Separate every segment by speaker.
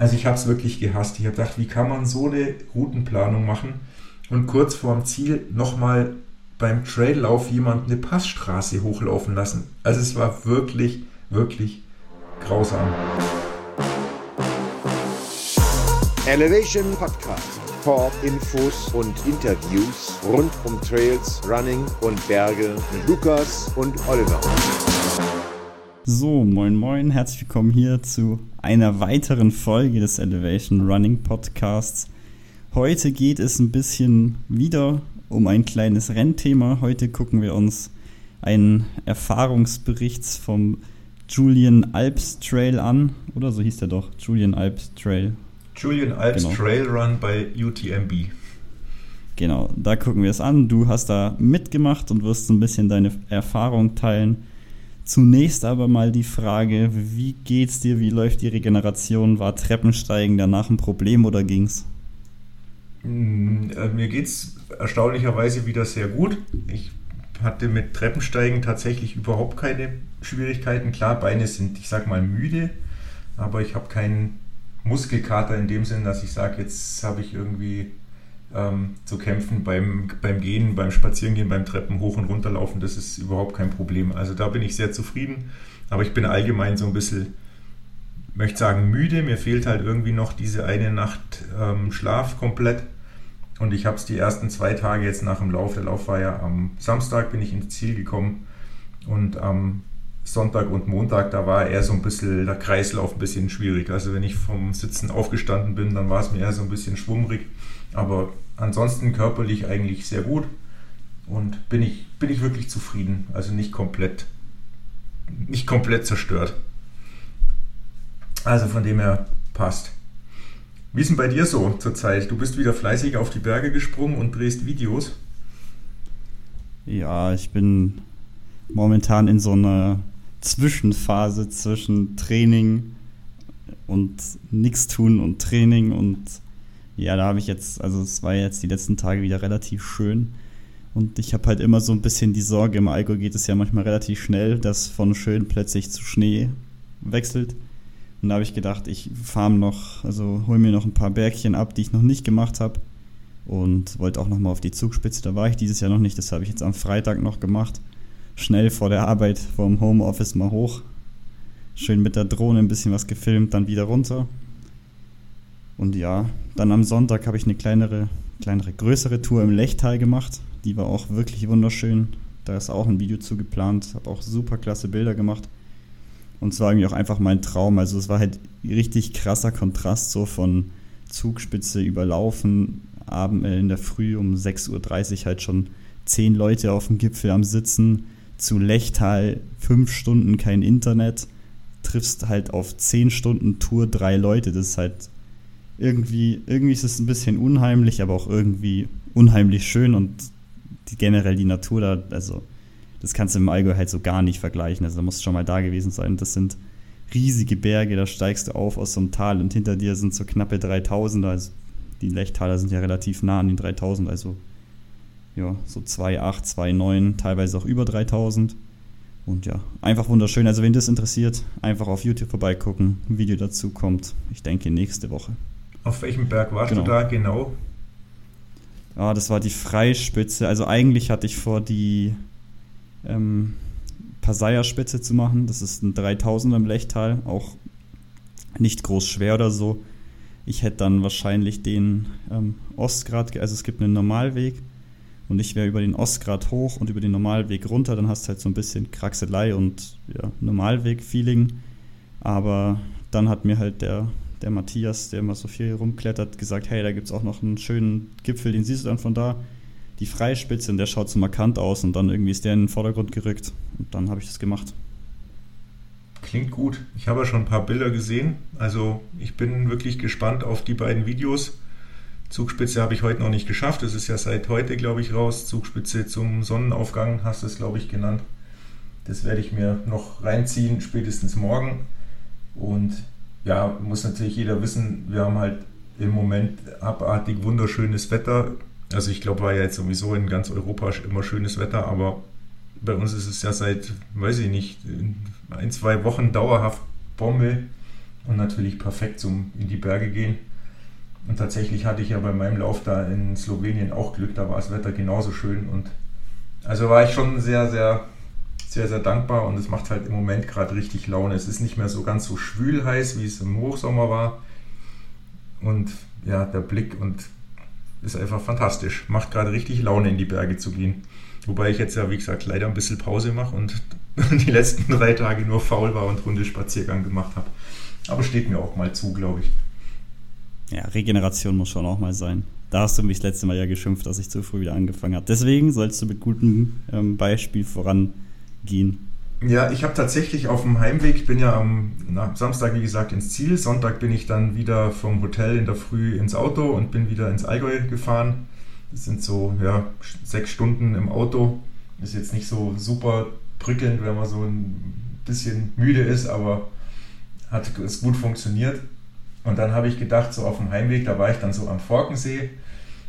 Speaker 1: Also ich habe es wirklich gehasst. Ich habe gedacht, wie kann man so eine Routenplanung machen und kurz vorm Ziel nochmal beim Traillauf jemand eine Passstraße hochlaufen lassen. Also es war wirklich, wirklich grausam.
Speaker 2: Elevation Podcast. Talk, Infos und Interviews rund um Trails, Running und Berge mit Lukas und Oliver.
Speaker 3: So, moin moin, herzlich willkommen hier zu einer weiteren Folge des Elevation Running Podcasts. Heute geht es ein bisschen wieder um ein kleines Rennthema. Heute gucken wir uns einen Erfahrungsbericht vom Julian Alps Trail an. Oder so hieß der doch, Julian Alps Trail.
Speaker 1: Julian Alps genau. Trail Run bei UTMB.
Speaker 3: Genau, da gucken wir es an. Du hast da mitgemacht und wirst ein bisschen deine Erfahrung teilen. Zunächst aber mal die Frage, wie geht's dir, wie läuft die Regeneration? War Treppensteigen danach ein Problem oder ging's?
Speaker 1: Mm, äh, mir geht's erstaunlicherweise wieder sehr gut. Ich hatte mit Treppensteigen tatsächlich überhaupt keine Schwierigkeiten. Klar, Beine sind, ich sag mal, müde, aber ich habe keinen Muskelkater in dem Sinn, dass ich sage, jetzt habe ich irgendwie ähm, zu kämpfen beim, beim Gehen, beim Spazierengehen, beim Treppen hoch und runterlaufen. Das ist überhaupt kein Problem. Also da bin ich sehr zufrieden. Aber ich bin allgemein so ein bisschen, möchte sagen, müde. Mir fehlt halt irgendwie noch diese eine Nacht ähm, Schlaf komplett. Und ich habe es die ersten zwei Tage jetzt nach dem Lauf. Der Lauf war ja am Samstag, bin ich ins Ziel gekommen. Und am Sonntag und Montag, da war eher so ein bisschen der Kreislauf ein bisschen schwierig. Also wenn ich vom Sitzen aufgestanden bin, dann war es mir eher so ein bisschen schwummrig. Aber ansonsten körperlich eigentlich sehr gut und bin ich, bin ich wirklich zufrieden. Also nicht komplett, nicht komplett zerstört. Also von dem her passt. Wie ist denn bei dir so zurzeit? Du bist wieder fleißig auf die Berge gesprungen und drehst Videos.
Speaker 3: Ja, ich bin momentan in so einer Zwischenphase zwischen Training und nichts tun und Training und ja, da habe ich jetzt, also es war jetzt die letzten Tage wieder relativ schön und ich habe halt immer so ein bisschen die Sorge, im Alkohol geht es ja manchmal relativ schnell, dass von schön plötzlich zu Schnee wechselt. Und da habe ich gedacht, ich fahre noch, also hole mir noch ein paar Bergchen ab, die ich noch nicht gemacht habe und wollte auch noch mal auf die Zugspitze. Da war ich dieses Jahr noch nicht, das habe ich jetzt am Freitag noch gemacht schnell vor der Arbeit, vom Homeoffice mal hoch. Schön mit der Drohne ein bisschen was gefilmt, dann wieder runter. Und ja, dann am Sonntag habe ich eine kleinere, kleinere, größere Tour im Lechtal gemacht. Die war auch wirklich wunderschön. Da ist auch ein Video zu geplant. Habe auch super klasse Bilder gemacht. Und es war irgendwie auch einfach mein Traum. Also es war halt richtig krasser Kontrast so von Zugspitze überlaufen, Abend in der Früh um 6.30 Uhr halt schon zehn Leute auf dem Gipfel am Sitzen, zu Lechtal fünf Stunden kein Internet, triffst halt auf zehn Stunden Tour drei Leute. Das ist halt irgendwie, irgendwie ist es ein bisschen unheimlich, aber auch irgendwie unheimlich schön und die, generell die Natur da, also das kannst du im Allgäu halt so gar nicht vergleichen. Also da musst du schon mal da gewesen sein. Das sind riesige Berge, da steigst du auf aus so einem Tal und hinter dir sind so knappe 3000, also die Lechtaler sind ja relativ nah an den 3000, also ja, so 2,8, 2,9, teilweise auch über 3000. Und ja, einfach wunderschön. Also, wenn das interessiert, einfach auf YouTube vorbeigucken. Ein Video dazu kommt, ich denke, nächste Woche.
Speaker 1: Auf welchem Berg warst genau. du da genau?
Speaker 3: Ja, das war die Freispitze. Also, eigentlich hatte ich vor, die ähm, Pasaya-Spitze zu machen. Das ist ein 3000er im Lechtal. Auch nicht groß schwer oder so. Ich hätte dann wahrscheinlich den ähm, Ostgrad, also es gibt einen Normalweg und ich wäre über den Ostgrad hoch und über den Normalweg runter, dann hast du halt so ein bisschen Kraxelei und ja, Normalweg-Feeling. Aber dann hat mir halt der, der Matthias, der immer so viel rumklettert, gesagt, hey, da gibt es auch noch einen schönen Gipfel, den siehst du dann von da. Die Freispitze und der schaut so markant aus und dann irgendwie ist der in den Vordergrund gerückt und dann habe ich das gemacht.
Speaker 1: Klingt gut. Ich habe ja schon ein paar Bilder gesehen. Also ich bin wirklich gespannt auf die beiden Videos. Zugspitze habe ich heute noch nicht geschafft. Es ist ja seit heute, glaube ich, raus. Zugspitze zum Sonnenaufgang hast du es, glaube ich, genannt. Das werde ich mir noch reinziehen, spätestens morgen. Und ja, muss natürlich jeder wissen, wir haben halt im Moment abartig wunderschönes Wetter. Also ich glaube, war ja jetzt sowieso in ganz Europa immer schönes Wetter, aber bei uns ist es ja seit, weiß ich nicht, ein, zwei Wochen dauerhaft Bombe. und natürlich perfekt zum in die Berge gehen. Und tatsächlich hatte ich ja bei meinem Lauf da in Slowenien auch Glück, da war das Wetter genauso schön und also war ich schon sehr, sehr, sehr, sehr dankbar und es macht halt im Moment gerade richtig Laune. Es ist nicht mehr so ganz so schwül heiß, wie es im Hochsommer war. Und ja, der Blick und ist einfach fantastisch. Macht gerade richtig Laune, in die Berge zu gehen. Wobei ich jetzt ja, wie gesagt, leider ein bisschen Pause mache und die letzten drei Tage nur faul war und Runde Spaziergang gemacht habe. Aber steht mir auch mal zu, glaube ich.
Speaker 3: Ja, Regeneration muss schon auch mal sein. Da hast du mich das letzte Mal ja geschimpft, dass ich zu früh wieder angefangen habe. Deswegen sollst du mit gutem ähm, Beispiel vorangehen.
Speaker 1: Ja, ich habe tatsächlich auf dem Heimweg, bin ja am na, Samstag, wie gesagt, ins Ziel. Sonntag bin ich dann wieder vom Hotel in der Früh ins Auto und bin wieder ins Allgäu gefahren. Das sind so ja, sechs Stunden im Auto. Ist jetzt nicht so super prickelnd, wenn man so ein bisschen müde ist, aber hat es gut funktioniert. Und dann habe ich gedacht, so auf dem Heimweg, da war ich dann so am Forkensee,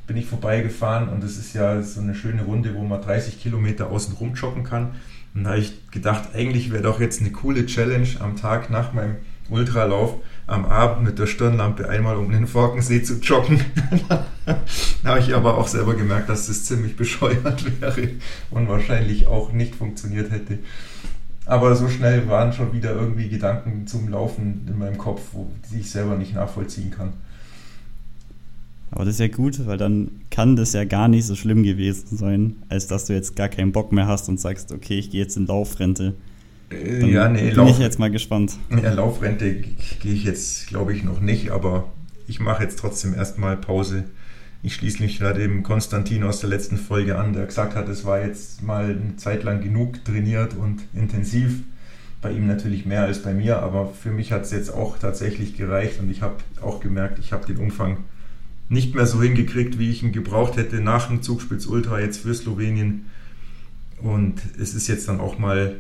Speaker 1: bin ich vorbeigefahren und das ist ja so eine schöne Runde, wo man 30 Kilometer außen rum joggen kann. Und da habe ich gedacht, eigentlich wäre doch jetzt eine coole Challenge am Tag nach meinem Ultralauf am Abend mit der Stirnlampe einmal um den Forkensee zu joggen. da habe ich aber auch selber gemerkt, dass das ziemlich bescheuert wäre und wahrscheinlich auch nicht funktioniert hätte. Aber so schnell waren schon wieder irgendwie Gedanken zum Laufen in meinem Kopf, die ich selber nicht nachvollziehen kann.
Speaker 3: Aber das ist ja gut, weil dann kann das ja gar nicht so schlimm gewesen sein, als dass du jetzt gar keinen Bock mehr hast und sagst, okay, ich gehe jetzt in Laufrente.
Speaker 1: Äh, dann ja, nee,
Speaker 3: bin Lauf, ich jetzt mal gespannt.
Speaker 1: Ja, Laufrente gehe ich jetzt, glaube ich, noch nicht, aber ich mache jetzt trotzdem erstmal Pause. Ich schließe mich da dem Konstantin aus der letzten Folge an, der gesagt hat, es war jetzt mal eine Zeit lang genug trainiert und intensiv. Bei ihm natürlich mehr als bei mir, aber für mich hat es jetzt auch tatsächlich gereicht und ich habe auch gemerkt, ich habe den Umfang nicht mehr so hingekriegt, wie ich ihn gebraucht hätte nach dem Zugspitz Ultra jetzt für Slowenien. Und es ist jetzt dann auch mal,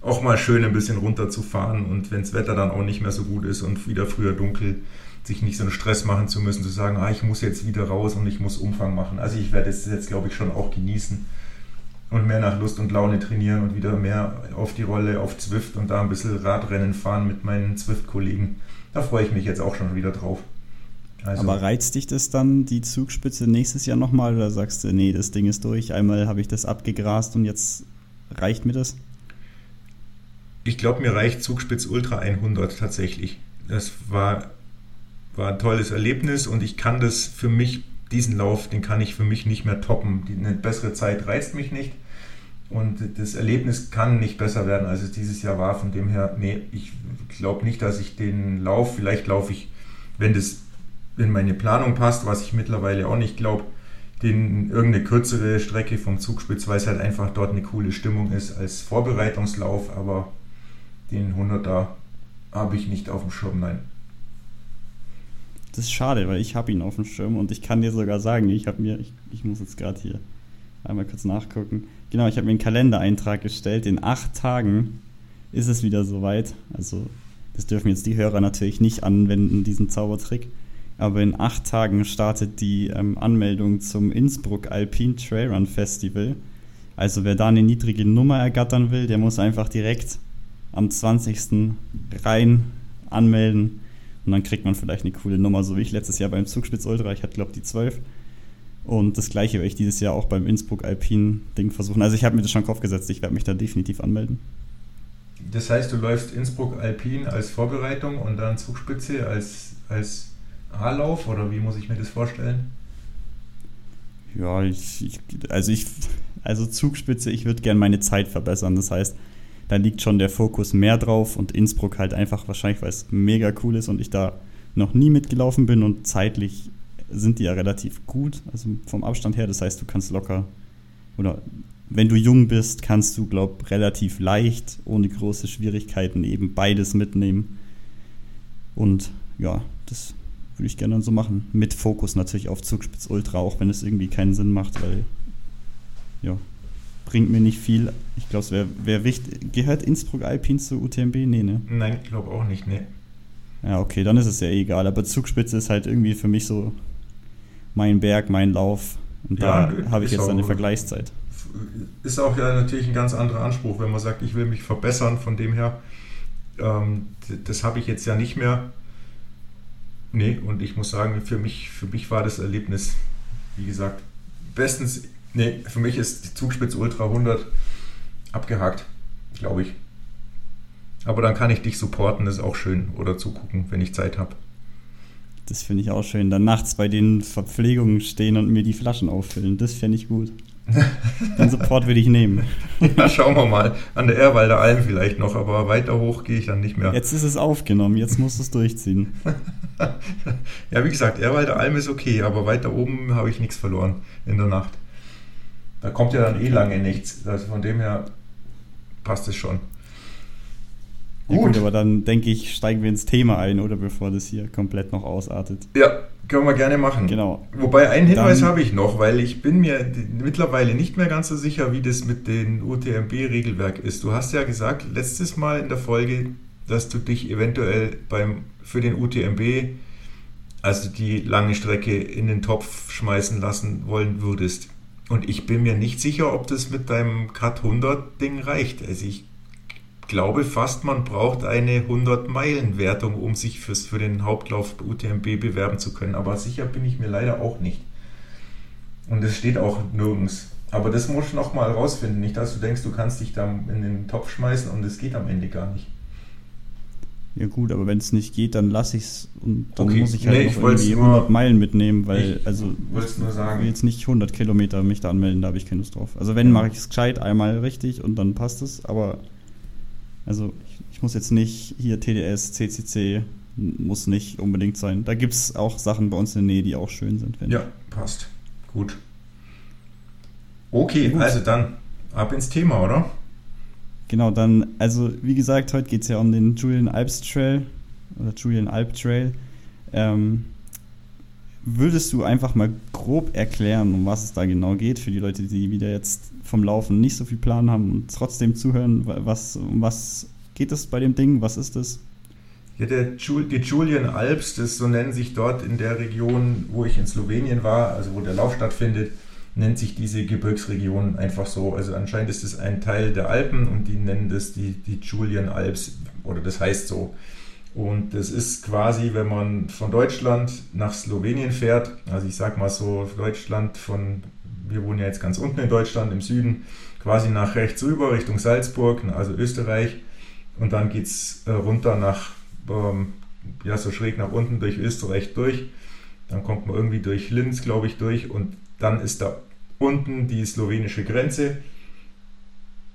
Speaker 1: auch mal schön, ein bisschen runterzufahren. Und wenn das Wetter dann auch nicht mehr so gut ist und wieder früher dunkel, sich nicht so einen Stress machen zu müssen, zu sagen, ah, ich muss jetzt wieder raus und ich muss Umfang machen. Also ich werde es jetzt, glaube ich, schon auch genießen und mehr nach Lust und Laune trainieren und wieder mehr auf die Rolle, auf Zwift und da ein bisschen Radrennen fahren mit meinen Zwift-Kollegen. Da freue ich mich jetzt auch schon wieder drauf.
Speaker 3: Also, Aber reizt dich das dann, die Zugspitze nächstes Jahr nochmal, oder sagst du, nee, das Ding ist durch, einmal habe ich das abgegrast und jetzt reicht mir das?
Speaker 1: Ich glaube, mir reicht Zugspitz Ultra 100 tatsächlich. Das war, war ein tolles Erlebnis und ich kann das für mich, diesen Lauf, den kann ich für mich nicht mehr toppen. Eine bessere Zeit reizt mich nicht und das Erlebnis kann nicht besser werden, als es dieses Jahr war. Von dem her, nee, ich glaube nicht, dass ich den Lauf, vielleicht laufe ich, wenn das in meine Planung passt, was ich mittlerweile auch nicht glaube, den irgendeine kürzere Strecke vom Zugspitz, weil es halt einfach dort eine coole Stimmung ist als Vorbereitungslauf, aber den 100er habe ich nicht auf dem Schirm, nein.
Speaker 3: Das ist schade, weil ich habe ihn auf dem Schirm und ich kann dir sogar sagen, ich habe mir, ich, ich muss jetzt gerade hier einmal kurz nachgucken. Genau, ich habe mir einen Kalendereintrag gestellt. In acht Tagen ist es wieder soweit. Also, das dürfen jetzt die Hörer natürlich nicht anwenden, diesen Zaubertrick. Aber in acht Tagen startet die ähm, Anmeldung zum Innsbruck Alpine Trailrun Festival. Also wer da eine niedrige Nummer ergattern will, der muss einfach direkt am 20. rein anmelden und dann kriegt man vielleicht eine coole Nummer, so wie ich letztes Jahr beim Zugspitz Ultra, ich hatte glaube die 12. Und das gleiche werde ich dieses Jahr auch beim Innsbruck Alpine Ding versuchen. Also ich habe mir das schon in Kopf gesetzt, ich werde mich da definitiv anmelden.
Speaker 1: Das heißt, du läufst Innsbruck Alpine als Vorbereitung und dann Zugspitze als, als A-Lauf oder wie muss ich mir das vorstellen?
Speaker 3: Ja, ich, ich, also ich, also Zugspitze, ich würde gerne meine Zeit verbessern. Das heißt, da liegt schon der Fokus mehr drauf und Innsbruck halt einfach wahrscheinlich, weil es mega cool ist und ich da noch nie mitgelaufen bin und zeitlich sind die ja relativ gut, also vom Abstand her. Das heißt, du kannst locker oder wenn du jung bist, kannst du, glaub, relativ leicht, ohne große Schwierigkeiten eben beides mitnehmen. Und ja, das würde ich gerne so machen. Mit Fokus natürlich auf Zugspitz Ultra, auch wenn es irgendwie keinen Sinn macht, weil ja, bringt mir nicht viel. Ich glaube, es wäre wär wichtig. Gehört Innsbruck Alpin zu UTMB? Nee, ne?
Speaker 1: Nein, ich glaube auch nicht, ne.
Speaker 3: Ja, okay, dann ist es ja egal. Aber Zugspitze ist halt irgendwie für mich so mein Berg, mein Lauf. Und ja, da habe ich jetzt eine Vergleichszeit.
Speaker 1: Ist auch ja natürlich ein ganz anderer Anspruch, wenn man sagt, ich will mich verbessern. Von dem her Ähm, das habe ich jetzt ja nicht mehr. Nee, und ich muss sagen, für mich, für mich war das Erlebnis, wie gesagt, bestens. Nee, für mich ist die Zugspitze Ultra 100 abgehakt, glaube ich. Aber dann kann ich dich supporten, das ist auch schön. Oder zugucken, wenn ich Zeit habe.
Speaker 3: Das finde ich auch schön. Dann nachts bei den Verpflegungen stehen und mir die Flaschen auffüllen. Das fände ich gut. Den Support würde ich nehmen.
Speaker 1: Ja, schauen wir mal. An der Erwalder Alm vielleicht noch, aber weiter hoch gehe ich dann nicht mehr.
Speaker 3: Jetzt ist es aufgenommen, jetzt musst du es durchziehen.
Speaker 1: ja, wie gesagt, Erwalder Alm ist okay, aber weiter oben habe ich nichts verloren in der Nacht. Da kommt ja dann eh lange nichts. Also von dem her passt es schon.
Speaker 3: Ja, gut. gut, aber dann denke ich, steigen wir ins Thema ein, oder bevor das hier komplett noch ausartet.
Speaker 1: Ja, können wir gerne machen.
Speaker 3: Genau.
Speaker 1: Wobei einen Hinweis habe ich noch, weil ich bin mir mittlerweile nicht mehr ganz so sicher, wie das mit dem UTMB-Regelwerk ist. Du hast ja gesagt, letztes Mal in der Folge, dass du dich eventuell beim, für den UTMB, also die lange Strecke, in den Topf schmeißen lassen wollen würdest. Und ich bin mir nicht sicher, ob das mit deinem Cut 100 Ding reicht. Also ich glaube fast, man braucht eine 100-Meilen-Wertung, um sich fürs, für den Hauptlauf UTMB bewerben zu können. Aber sicher bin ich mir leider auch nicht. Und es steht auch nirgends. Aber das musst du noch mal rausfinden. Nicht, dass du denkst, du kannst dich da in den Topf schmeißen und es geht am Ende gar nicht.
Speaker 3: Ja gut, aber wenn es nicht geht, dann lasse ich es und dann
Speaker 1: okay.
Speaker 3: muss ich halt
Speaker 1: nee,
Speaker 3: noch
Speaker 1: ich
Speaker 3: irgendwie 100 Meilen mitnehmen, weil
Speaker 1: ich
Speaker 3: also
Speaker 1: nur sagen.
Speaker 3: ich will jetzt nicht 100 Kilometer mich da anmelden, da habe ich keine Lust drauf. Also wenn, mache ich es gescheit einmal richtig und dann passt es, aber also ich, ich, muss jetzt nicht hier TDS, CCC, muss nicht unbedingt sein. Da gibt es auch Sachen bei uns in der Nähe, die auch schön sind.
Speaker 1: Ja, passt. Gut. Okay, Gut. also dann ab ins Thema, oder?
Speaker 3: Genau, dann, also wie gesagt, heute geht es ja um den Julian Alps Trail oder Julian Alp Trail. Ähm, würdest du einfach mal grob erklären, um was es da genau geht, für die Leute, die wieder jetzt vom Laufen nicht so viel Plan haben und trotzdem zuhören, was, um was geht es bei dem Ding, was ist das?
Speaker 1: Ja, der, die Julian Alps, das so nennen sich dort in der Region, wo ich in Slowenien war, also wo der Lauf stattfindet, nennt sich diese Gebirgsregion einfach so. Also anscheinend ist es ein Teil der Alpen und die nennen das die, die Julian Alps oder das heißt so. Und das ist quasi, wenn man von Deutschland nach Slowenien fährt, also ich sag mal so Deutschland von, wir wohnen ja jetzt ganz unten in Deutschland im Süden, quasi nach rechts rüber Richtung Salzburg, also Österreich. Und dann geht es äh, runter nach, ähm, ja, so schräg nach unten durch Österreich durch. Dann kommt man irgendwie durch Linz, glaube ich, durch. Und dann ist da unten die slowenische Grenze.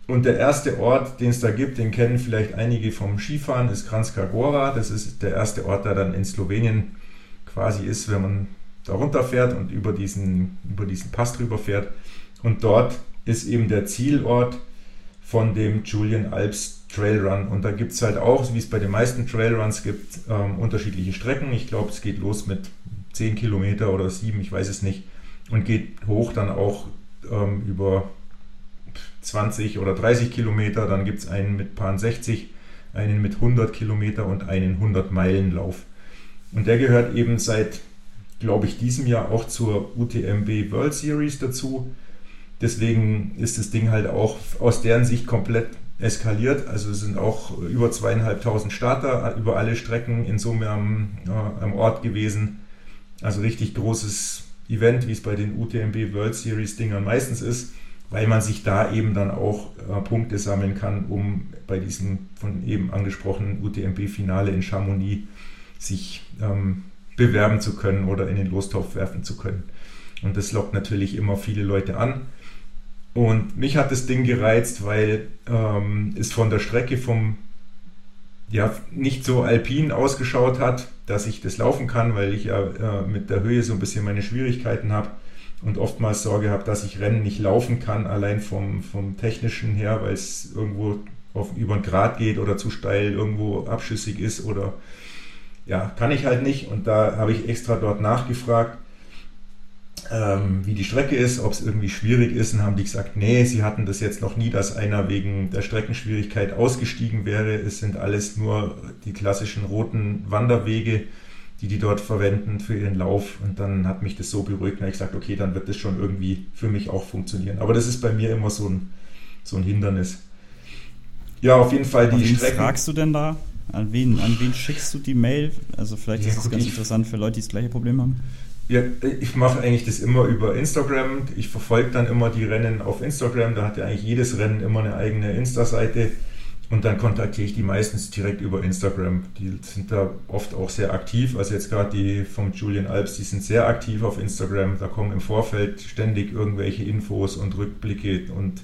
Speaker 1: Und der erste Ort, den es da gibt, den kennen vielleicht einige vom Skifahren, ist Kranjska Gora. Das ist der erste Ort, der dann in Slowenien quasi ist, wenn man da runterfährt und über diesen, über diesen Pass drüber fährt. Und dort ist eben der Zielort von dem Julian Alps Trailrun. Und da gibt es halt auch, wie es bei den meisten Trailruns gibt, ähm, unterschiedliche Strecken. Ich glaube, es geht los mit 10 Kilometer oder 7, ich weiß es nicht. Und geht hoch dann auch ähm, über 20 oder 30 Kilometer, dann gibt es einen mit Paar 60, einen mit 100 Kilometer und einen 100 Meilen Lauf. Und der gehört eben seit, glaube ich, diesem Jahr auch zur UTMB World Series dazu. Deswegen ist das Ding halt auch aus deren Sicht komplett eskaliert. Also es sind auch über zweieinhalbtausend Starter über alle Strecken in Summe am, äh, am Ort gewesen. Also richtig großes Event, wie es bei den UTMB World Series Dingern meistens ist weil man sich da eben dann auch äh, Punkte sammeln kann, um bei diesem von eben angesprochenen UTMB-Finale in Chamonix sich ähm, bewerben zu können oder in den Lostopf werfen zu können. Und das lockt natürlich immer viele Leute an. Und mich hat das Ding gereizt, weil ähm, es von der Strecke vom ja nicht so alpin ausgeschaut hat, dass ich das laufen kann, weil ich ja äh, mit der Höhe so ein bisschen meine Schwierigkeiten habe und oftmals Sorge habe, dass ich Rennen nicht laufen kann, allein vom, vom technischen her, weil es irgendwo auf, über einen Grad geht oder zu steil irgendwo abschüssig ist oder ja, kann ich halt nicht. Und da habe ich extra dort nachgefragt, ähm, wie die Strecke ist, ob es irgendwie schwierig ist. Und haben die gesagt, nee, sie hatten das jetzt noch nie, dass einer wegen der Streckenschwierigkeit ausgestiegen wäre. Es sind alles nur die klassischen roten Wanderwege die die dort verwenden für ihren Lauf. Und dann hat mich das so beruhigt, und ich gesagt, okay, dann wird das schon irgendwie für mich auch funktionieren. Aber das ist bei mir immer so ein, so ein Hindernis. Ja, auf jeden Fall die
Speaker 3: Wen
Speaker 1: Strecken.
Speaker 3: fragst du denn da? An wen, an wen schickst du die Mail? Also vielleicht ja, ist es ganz interessant für Leute, die das gleiche Problem haben.
Speaker 1: Ja, ich mache eigentlich das immer über Instagram. Ich verfolge dann immer die Rennen auf Instagram. Da hat ja eigentlich jedes Rennen immer eine eigene Insta-Seite. Und dann kontaktiere ich die meistens direkt über Instagram. Die sind da oft auch sehr aktiv. Also jetzt gerade die vom Julian Alps, die sind sehr aktiv auf Instagram. Da kommen im Vorfeld ständig irgendwelche Infos und Rückblicke und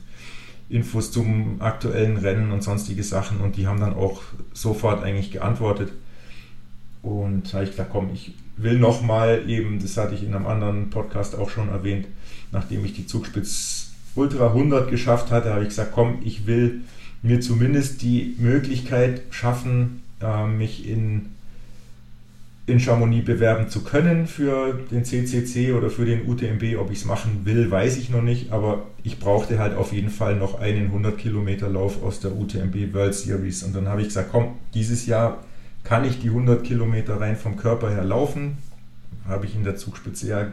Speaker 1: Infos zum aktuellen Rennen und sonstige Sachen. Und die haben dann auch sofort eigentlich geantwortet. Und da habe ich gesagt, komm, ich will nochmal eben, das hatte ich in einem anderen Podcast auch schon erwähnt, nachdem ich die Zugspitz Ultra 100 geschafft hatte, habe ich gesagt, komm, ich will mir zumindest die Möglichkeit schaffen, äh, mich in, in Chamonix bewerben zu können für den CCC oder für den UTMB. Ob ich es machen will, weiß ich noch nicht, aber ich brauchte halt auf jeden Fall noch einen 100 Kilometer Lauf aus der UTMB World Series. Und dann habe ich gesagt, komm, dieses Jahr kann ich die 100 Kilometer rein vom Körper her laufen. Habe ich in der Zugspitze ja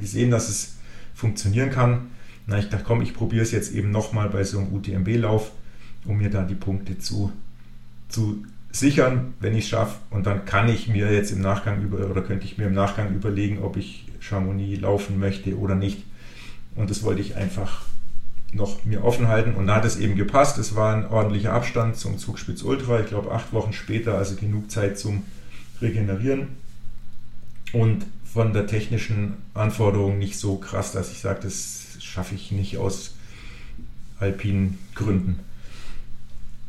Speaker 1: gesehen, dass es funktionieren kann. Na, ich dachte, komm, ich probiere es jetzt eben nochmal bei so einem UTMB-Lauf um mir da die Punkte zu, zu sichern, wenn ich es schaffe. Und dann kann ich mir jetzt im Nachgang über oder könnte ich mir im Nachgang überlegen, ob ich Chamonix laufen möchte oder nicht. Und das wollte ich einfach noch mir offen halten. Und da hat es eben gepasst. Es war ein ordentlicher Abstand zum Zugspitz Ultra. Ich glaube, acht Wochen später, also genug Zeit zum Regenerieren. Und von der technischen Anforderung nicht so krass, dass ich sage, das schaffe ich nicht aus alpinen Gründen.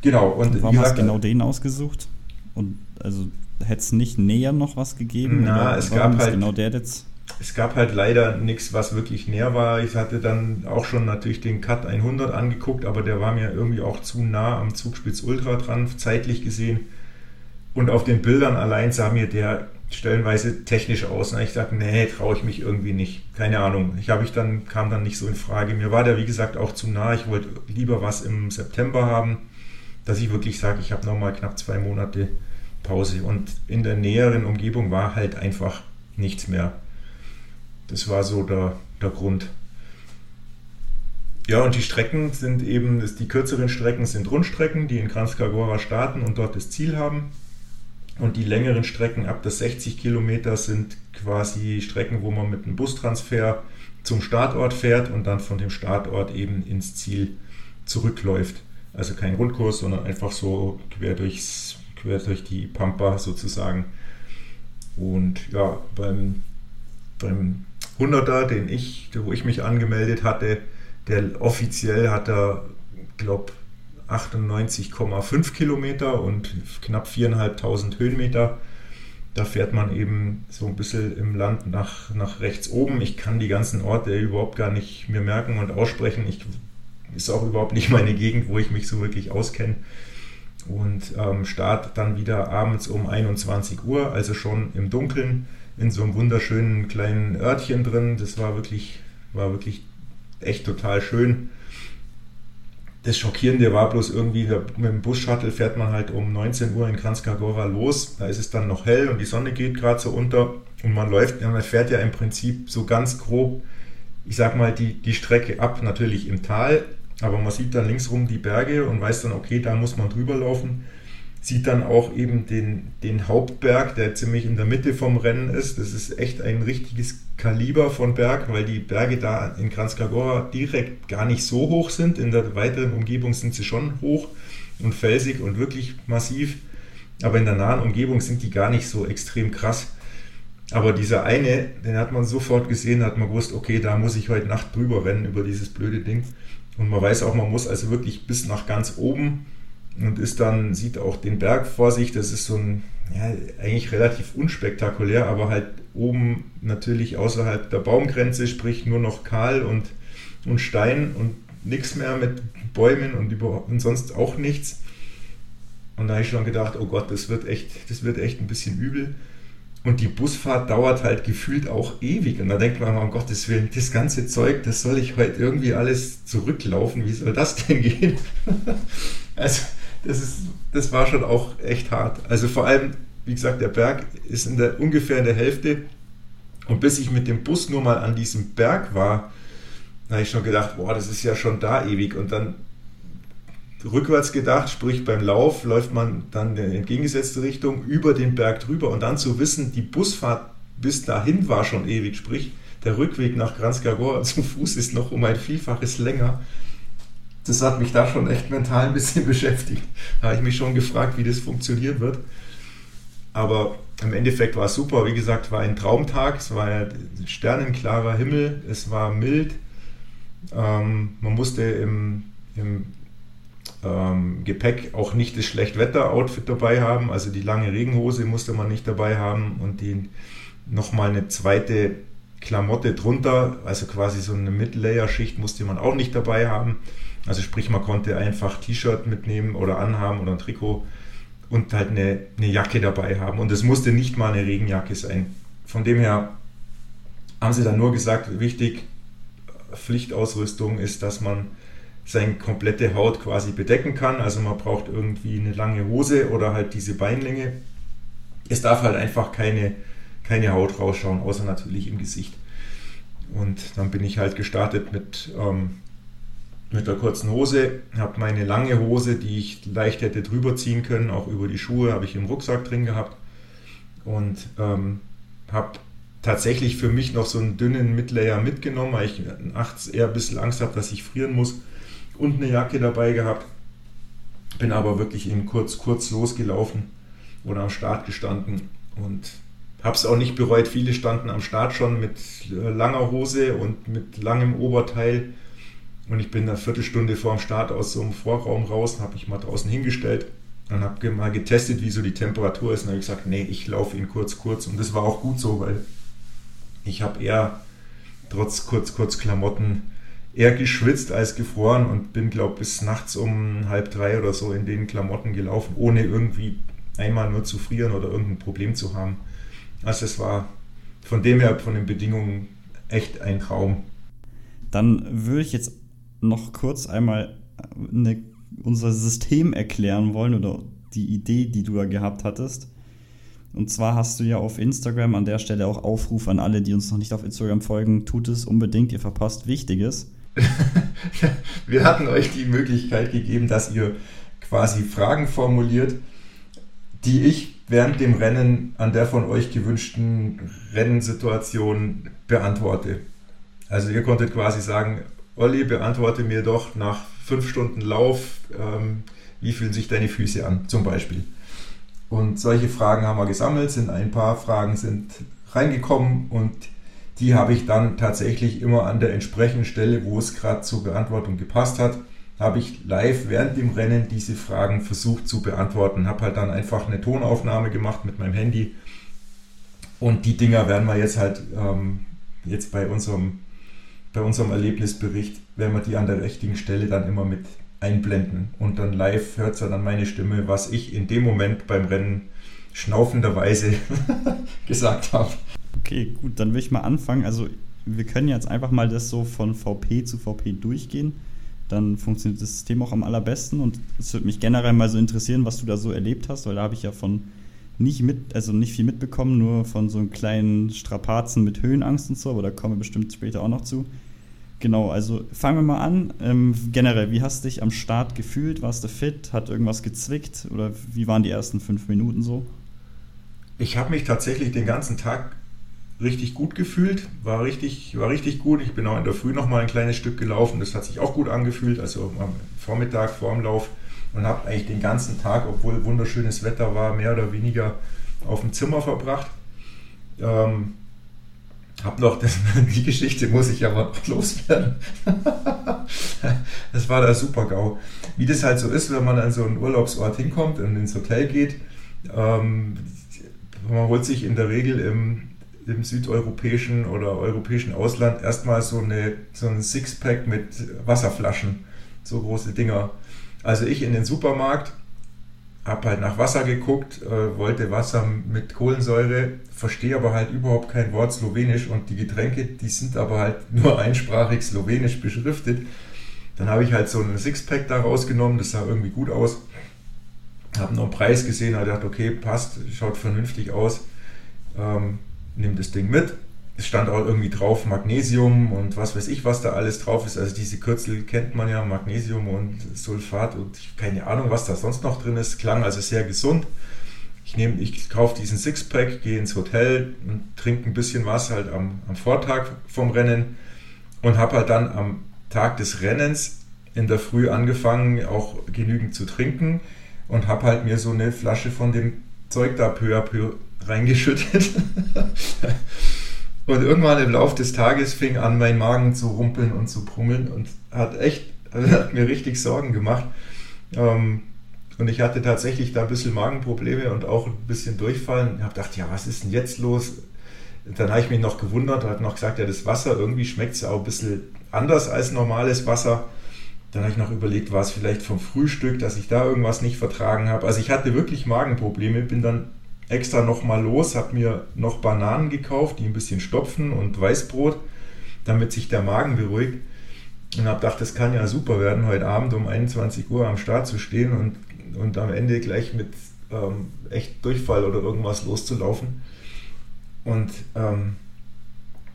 Speaker 3: Genau. Und warum hast du genau den ausgesucht? Und also hätte es nicht näher noch was gegeben?
Speaker 1: Na, es gab halt genau der jetzt. Es gab halt leider nichts, was wirklich näher war. Ich hatte dann auch schon natürlich den Cut 100 angeguckt, aber der war mir irgendwie auch zu nah am Zugspitz Ultra dran, zeitlich gesehen. Und auf den Bildern allein sah mir der stellenweise technisch aus. Und ich sagte, nee, traue ich mich irgendwie nicht. Keine Ahnung. Ich habe ich dann, kam dann nicht so in Frage. Mir war der, wie gesagt, auch zu nah. Ich wollte lieber was im September haben dass ich wirklich sage, ich habe nochmal knapp zwei Monate Pause. Und in der näheren Umgebung war halt einfach nichts mehr. Das war so der, der Grund. Ja, und die Strecken sind eben, die kürzeren Strecken sind Rundstrecken, die in Kranjskagora starten und dort das Ziel haben. Und die längeren Strecken ab der 60 Kilometer sind quasi Strecken, wo man mit einem Bustransfer zum Startort fährt und dann von dem Startort eben ins Ziel zurückläuft. Also kein Rundkurs, sondern einfach so quer, durchs, quer durch die Pampa sozusagen. Und ja, beim, beim 100er, den ich, wo ich mich angemeldet hatte, der offiziell hat er, glaube 98,5 Kilometer und knapp 4.500 Höhenmeter. Da fährt man eben so ein bisschen im Land nach, nach rechts oben. Ich kann die ganzen Orte überhaupt gar nicht mehr merken und aussprechen. Ich ist auch überhaupt nicht meine Gegend, wo ich mich so wirklich auskenne. Und ähm, Start dann wieder abends um 21 Uhr, also schon im Dunkeln, in so einem wunderschönen kleinen Örtchen drin. Das war wirklich, war wirklich echt total schön. Das Schockierende war bloß irgendwie, mit dem Bus-Shuttle fährt man halt um 19 Uhr in Kranjskagora los. Da ist es dann noch hell und die Sonne geht gerade so unter. Und man läuft, man fährt ja im Prinzip so ganz grob, ich sag mal, die, die Strecke ab, natürlich im Tal, aber man sieht dann linksrum die Berge und weiß dann, okay, da muss man drüber laufen. Sieht dann auch eben den, den Hauptberg, der ziemlich in der Mitte vom Rennen ist. Das ist echt ein richtiges Kaliber von Berg, weil die Berge da in Kranjskagora direkt gar nicht so hoch sind. In der weiteren Umgebung sind sie schon hoch und felsig und wirklich massiv. Aber in der nahen Umgebung sind die gar nicht so extrem krass. Aber dieser eine, den hat man sofort gesehen, hat man gewusst, okay, da muss ich heute Nacht drüber rennen über dieses blöde Ding. Und man weiß auch, man muss also wirklich bis nach ganz oben und ist dann, sieht auch den Berg vor sich. Das ist so ein, ja, eigentlich relativ unspektakulär, aber halt oben natürlich außerhalb der Baumgrenze, sprich nur noch kahl und, und Stein und nichts mehr mit Bäumen und, über, und sonst auch nichts. Und da habe ich schon gedacht, oh Gott, das wird echt, das wird echt ein bisschen übel. Und die Busfahrt dauert halt gefühlt auch ewig. Und da denkt man, um Gottes Willen, das ganze Zeug, das soll ich heute irgendwie alles zurücklaufen. Wie soll das denn gehen? also, das, ist, das war schon auch echt hart. Also vor allem, wie gesagt, der Berg ist in der, ungefähr in der Hälfte. Und bis ich mit dem Bus nur mal an diesem Berg war, da habe ich schon gedacht, boah, das ist ja schon da ewig. Und dann rückwärts gedacht, sprich beim Lauf läuft man dann in entgegengesetzte Richtung über den Berg drüber und dann zu wissen, die Busfahrt bis dahin war schon ewig, sprich der Rückweg nach Kranzkagor zu Fuß ist noch um ein Vielfaches länger. Das hat mich da schon echt mental ein bisschen beschäftigt. Da habe ich mich schon gefragt, wie das funktionieren wird. Aber im Endeffekt war es super. Wie gesagt, war ein Traumtag. Es war ein sternenklarer Himmel. Es war mild. Ähm, man musste im, im ähm, Gepäck auch nicht das Schlechtwetter-Outfit dabei haben. Also die lange Regenhose musste man nicht dabei haben und die nochmal eine zweite Klamotte drunter, also quasi so eine Mid-Layer-Schicht musste man auch nicht dabei haben. Also sprich, man konnte einfach T-Shirt mitnehmen oder anhaben oder ein Trikot und halt eine, eine Jacke dabei haben. Und es musste nicht mal eine Regenjacke sein. Von dem her haben sie dann nur gesagt, wichtig, Pflichtausrüstung ist, dass man seine komplette Haut quasi bedecken kann. Also man braucht irgendwie eine lange Hose oder halt diese Beinlänge. Es darf halt einfach keine, keine Haut rausschauen, außer natürlich im Gesicht. Und dann bin ich halt gestartet mit, ähm, mit der kurzen Hose, habe meine lange Hose, die ich leicht hätte drüber ziehen können, auch über die Schuhe, habe ich im Rucksack drin gehabt und ähm, habe tatsächlich für mich noch so einen dünnen Midlayer mitgenommen, weil ich nachts eher ein bisschen Angst habe, dass ich frieren muss und eine Jacke dabei gehabt. Bin aber wirklich in kurz, kurz losgelaufen oder am Start gestanden und habe es auch nicht bereut. Viele standen am Start schon mit äh, langer Hose und mit langem Oberteil. Und ich bin eine Viertelstunde vor dem Start aus so einem Vorraum raus, habe ich mal draußen hingestellt und habe mal getestet, wie so die Temperatur ist. Und habe gesagt, nee, ich laufe ihn kurz, kurz. Und das war auch gut so, weil ich habe eher trotz kurz, kurz Klamotten eher geschwitzt als gefroren und bin, glaube ich, bis nachts um halb drei oder so in den Klamotten gelaufen, ohne irgendwie einmal nur zu frieren oder irgendein Problem zu haben. Also es war von dem her, von den Bedingungen echt ein Traum.
Speaker 3: Dann würde ich jetzt noch kurz einmal eine, unser System erklären wollen oder die Idee, die du da gehabt hattest. Und zwar hast du ja auf Instagram an der Stelle auch Aufruf an alle, die uns noch nicht auf Instagram folgen, tut es unbedingt, ihr verpasst Wichtiges.
Speaker 1: wir hatten euch die Möglichkeit gegeben, dass ihr quasi Fragen formuliert, die ich während dem Rennen an der von euch gewünschten Rennsituation beantworte. Also ihr konntet quasi sagen, Olli, beantworte mir doch nach fünf Stunden Lauf, ähm, wie fühlen sich deine Füße an, zum Beispiel. Und solche Fragen haben wir gesammelt, sind ein paar Fragen sind reingekommen und die habe ich dann tatsächlich immer an der entsprechenden Stelle, wo es gerade zur Beantwortung gepasst hat, habe ich live während dem Rennen diese Fragen versucht zu beantworten. Habe halt dann einfach eine Tonaufnahme gemacht mit meinem Handy. Und die Dinger werden wir jetzt halt ähm, jetzt bei unserem, bei unserem Erlebnisbericht, werden wir die an der richtigen Stelle dann immer mit einblenden. Und dann live hört ihr dann meine Stimme, was ich in dem Moment beim Rennen schnaufenderweise gesagt habe.
Speaker 3: Okay, gut, dann will ich mal anfangen. Also wir können jetzt einfach mal das so von VP zu VP durchgehen. Dann funktioniert das System auch am allerbesten und es würde mich generell mal so interessieren, was du da so erlebt hast, weil da habe ich ja von nicht mit, also nicht viel mitbekommen, nur von so einem kleinen Strapazen mit Höhenangst und so, aber da kommen wir bestimmt später auch noch zu. Genau, also fangen wir mal an. Ähm, generell, wie hast du dich am Start gefühlt? Warst du fit? Hat irgendwas gezwickt? Oder wie waren die ersten fünf Minuten so?
Speaker 1: Ich habe mich tatsächlich den ganzen Tag richtig gut gefühlt, war richtig, war richtig gut. Ich bin auch in der Früh noch mal ein kleines Stück gelaufen, das hat sich auch gut angefühlt, also am Vormittag vor dem Lauf und habe eigentlich den ganzen Tag, obwohl wunderschönes Wetter war, mehr oder weniger auf dem Zimmer verbracht. Ähm, hab noch, das, die Geschichte muss ich aber noch loswerden. das war der Super-GAU. Wie das halt so ist, wenn man an so einen Urlaubsort hinkommt und ins Hotel geht, ähm, man holt sich in der Regel im im südeuropäischen oder europäischen Ausland erstmal so, eine, so ein Sixpack mit Wasserflaschen, so große Dinger. Also ich in den Supermarkt, habe halt nach Wasser geguckt, äh, wollte Wasser mit Kohlensäure, verstehe aber halt überhaupt kein Wort Slowenisch und die Getränke, die sind aber halt nur einsprachig Slowenisch beschriftet. Dann habe ich halt so ein Sixpack da rausgenommen, das sah irgendwie gut aus. Habe noch einen Preis gesehen, habe gedacht, okay, passt, schaut vernünftig aus. Ähm, nehme das Ding mit, es stand auch irgendwie drauf Magnesium und was weiß ich, was da alles drauf ist. Also diese Kürzel kennt man ja, Magnesium und Sulfat und keine Ahnung, was da sonst noch drin ist. Klang also sehr gesund. Ich, nehme, ich kaufe diesen Sixpack, gehe ins Hotel und trinke ein bisschen was halt am, am Vortag vom Rennen und habe halt dann am Tag des Rennens in der Früh angefangen, auch genügend zu trinken und habe halt mir so eine Flasche von dem Zeug da peu à peu reingeschüttet. und irgendwann im Laufe des Tages fing an, mein Magen zu rumpeln und zu brummeln und hat echt, also hat mir richtig Sorgen gemacht. Ähm, und ich hatte tatsächlich da ein bisschen Magenprobleme und auch ein bisschen Durchfallen. Ich habe gedacht, ja, was ist denn jetzt los? Dann habe ich mich noch gewundert und habe noch gesagt, ja, das Wasser irgendwie schmeckt es auch ein bisschen anders als normales Wasser. Dann habe ich noch überlegt, war es vielleicht vom Frühstück, dass ich da irgendwas nicht vertragen habe. Also ich hatte wirklich Magenprobleme, bin dann extra nochmal los, habe mir noch Bananen gekauft, die ein bisschen stopfen und Weißbrot, damit sich der Magen beruhigt. Und habe gedacht, das kann ja super werden, heute Abend um 21 Uhr am Start zu stehen und, und am Ende gleich mit ähm, echt Durchfall oder irgendwas loszulaufen. Und ähm,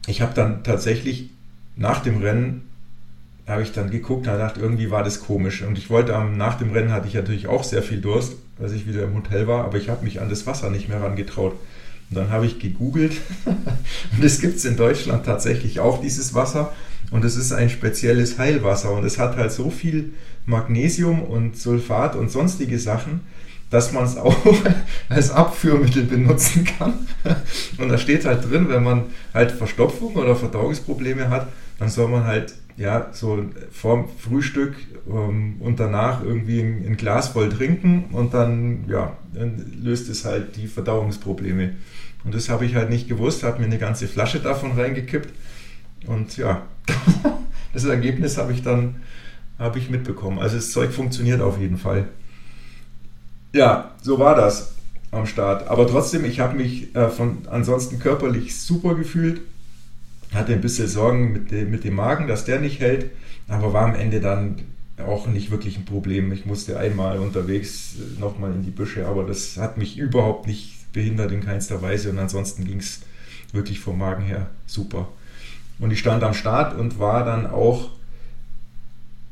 Speaker 1: ich habe dann tatsächlich nach dem Rennen habe ich dann geguckt und gedacht, irgendwie war das komisch. Und ich wollte am, nach dem Rennen hatte ich natürlich auch sehr viel Durst, als ich wieder im Hotel war, aber ich habe mich an das Wasser nicht mehr herangetraut. Und dann habe ich gegoogelt und es gibt es in Deutschland tatsächlich auch dieses Wasser und es ist ein spezielles Heilwasser und es hat halt so viel Magnesium und Sulfat und sonstige Sachen, dass man es auch als Abführmittel benutzen kann. Und da steht halt drin, wenn man halt Verstopfung oder Verdauungsprobleme hat, dann soll man halt ja, so vorm Frühstück ähm, und danach irgendwie ein, ein, Glas voll trinken und dann, ja, dann löst es halt die Verdauungsprobleme. Und das habe ich halt nicht gewusst, habe mir eine ganze Flasche davon reingekippt und ja, das Ergebnis habe ich dann habe ich mitbekommen. Also das Zeug funktioniert auf jeden Fall. Ja, so war das am Start. Aber trotzdem, ich habe mich äh, von ansonsten körperlich super gefühlt hatte ein bisschen Sorgen mit dem, mit dem Magen, dass der nicht hält, aber war am Ende dann auch nicht wirklich ein Problem. Ich musste einmal unterwegs nochmal in die Büsche, aber das hat mich überhaupt nicht behindert in keinster Weise und ansonsten ging es wirklich vom Magen her super. Und ich stand am Start und war dann auch,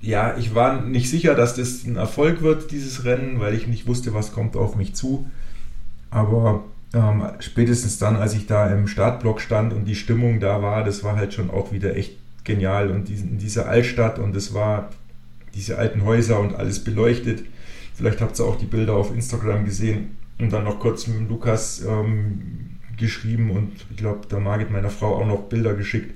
Speaker 1: ja, ich war nicht sicher, dass das ein Erfolg wird, dieses Rennen, weil ich nicht wusste, was kommt auf mich zu. Aber ähm, spätestens dann, als ich da im Startblock stand und die Stimmung da war, das war halt schon auch wieder echt genial. Und in dieser Altstadt und es war diese alten Häuser und alles beleuchtet. Vielleicht habt ihr auch die Bilder auf Instagram gesehen und dann noch kurz mit Lukas ähm, geschrieben und ich glaube, der Margit meiner Frau auch noch Bilder geschickt.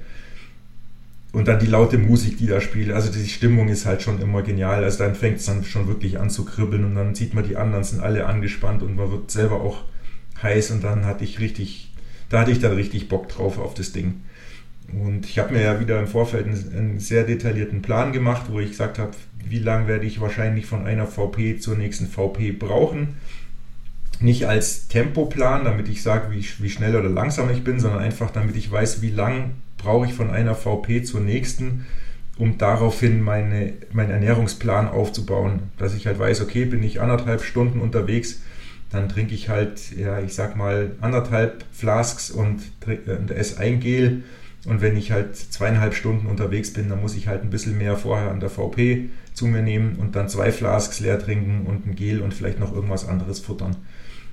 Speaker 1: Und dann die laute Musik, die da spielt. Also die Stimmung ist halt schon immer genial. Also dann fängt es dann schon wirklich an zu kribbeln und dann sieht man die anderen sind alle angespannt und man wird selber auch heiß und dann hatte ich richtig, da hatte ich dann richtig Bock drauf auf das Ding. Und ich habe mir ja wieder im Vorfeld einen, einen, sehr detaillierten Plan gemacht, wo ich gesagt habe, wie lange werde ich wahrscheinlich von einer VP zur nächsten VP brauchen. Nicht als Tempoplan, damit ich sage, wie, wie schnell oder langsam ich bin, sondern einfach damit ich weiß, wie lang brauche ich von einer VP zur nächsten, um daraufhin meine, meinen Ernährungsplan aufzubauen. Dass ich halt weiß, okay, bin ich anderthalb Stunden unterwegs, dann trinke ich halt, ja, ich sag mal, anderthalb Flasks und, und esse ein Gel. Und wenn ich halt zweieinhalb Stunden unterwegs bin, dann muss ich halt ein bisschen mehr vorher an der VP zu mir nehmen und dann zwei Flasks leer trinken und ein Gel und vielleicht noch irgendwas anderes futtern.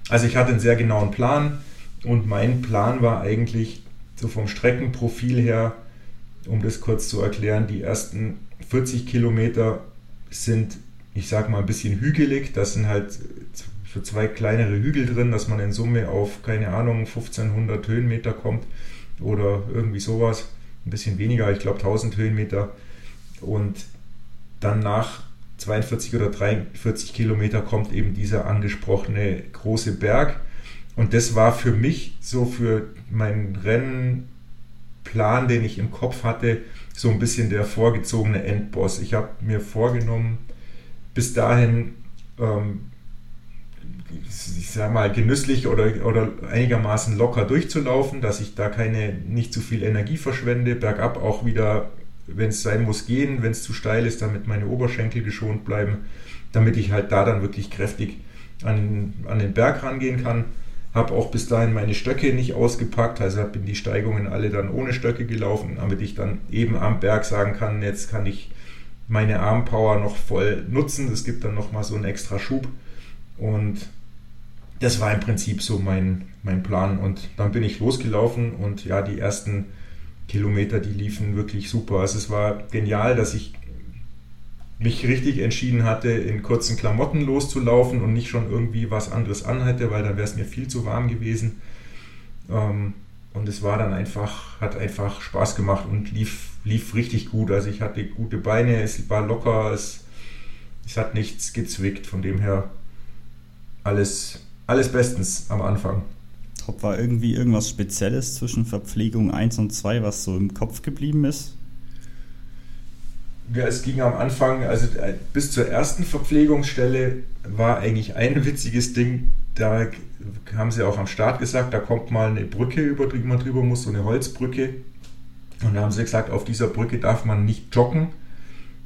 Speaker 1: Also ich hatte einen sehr genauen Plan und mein Plan war eigentlich so vom Streckenprofil her, um das kurz zu erklären, die ersten 40 Kilometer sind, ich sag mal, ein bisschen hügelig. Das sind halt so zwei kleinere Hügel drin, dass man in Summe auf, keine Ahnung, 1500 Höhenmeter kommt oder irgendwie sowas. Ein bisschen weniger, ich glaube 1000 Höhenmeter. Und dann nach 42 oder 43 Kilometer kommt eben dieser angesprochene große Berg. Und das war für mich so für meinen Rennplan, den ich im Kopf hatte, so ein bisschen der vorgezogene Endboss. Ich habe mir vorgenommen, bis dahin ähm, ich sag mal, genüsslich oder, oder einigermaßen locker durchzulaufen, dass ich da keine, nicht zu viel Energie verschwende, bergab auch wieder, wenn es sein muss, gehen, wenn es zu steil ist, damit meine Oberschenkel geschont bleiben, damit ich halt da dann wirklich kräftig an, an den Berg rangehen kann. Habe auch bis dahin meine Stöcke nicht ausgepackt, also bin die Steigungen alle dann ohne Stöcke gelaufen, damit ich dann eben am Berg sagen kann, jetzt kann ich meine Armpower noch voll nutzen. Es gibt dann nochmal so einen extra Schub. Und das war im Prinzip so mein, mein Plan. Und dann bin ich losgelaufen und ja, die ersten Kilometer, die liefen wirklich super. Also es war genial, dass ich mich richtig entschieden hatte, in kurzen Klamotten loszulaufen und nicht schon irgendwie was anderes anhatte, weil dann wäre es mir viel zu warm gewesen. Ähm, und es war dann einfach, hat einfach Spaß gemacht und lief, lief richtig gut. Also ich hatte gute Beine, es war locker, es, es hat nichts gezwickt. Von dem her alles, alles bestens am Anfang.
Speaker 3: Top war irgendwie irgendwas Spezielles zwischen Verpflegung 1 und 2, was so im Kopf geblieben ist?
Speaker 1: Ja, es ging am Anfang, also äh, bis zur ersten Verpflegungsstelle war eigentlich ein witziges Ding. Da haben sie auch am Start gesagt, da kommt mal eine Brücke, über die man drüber muss, so eine Holzbrücke. Und da haben sie gesagt, auf dieser Brücke darf man nicht joggen.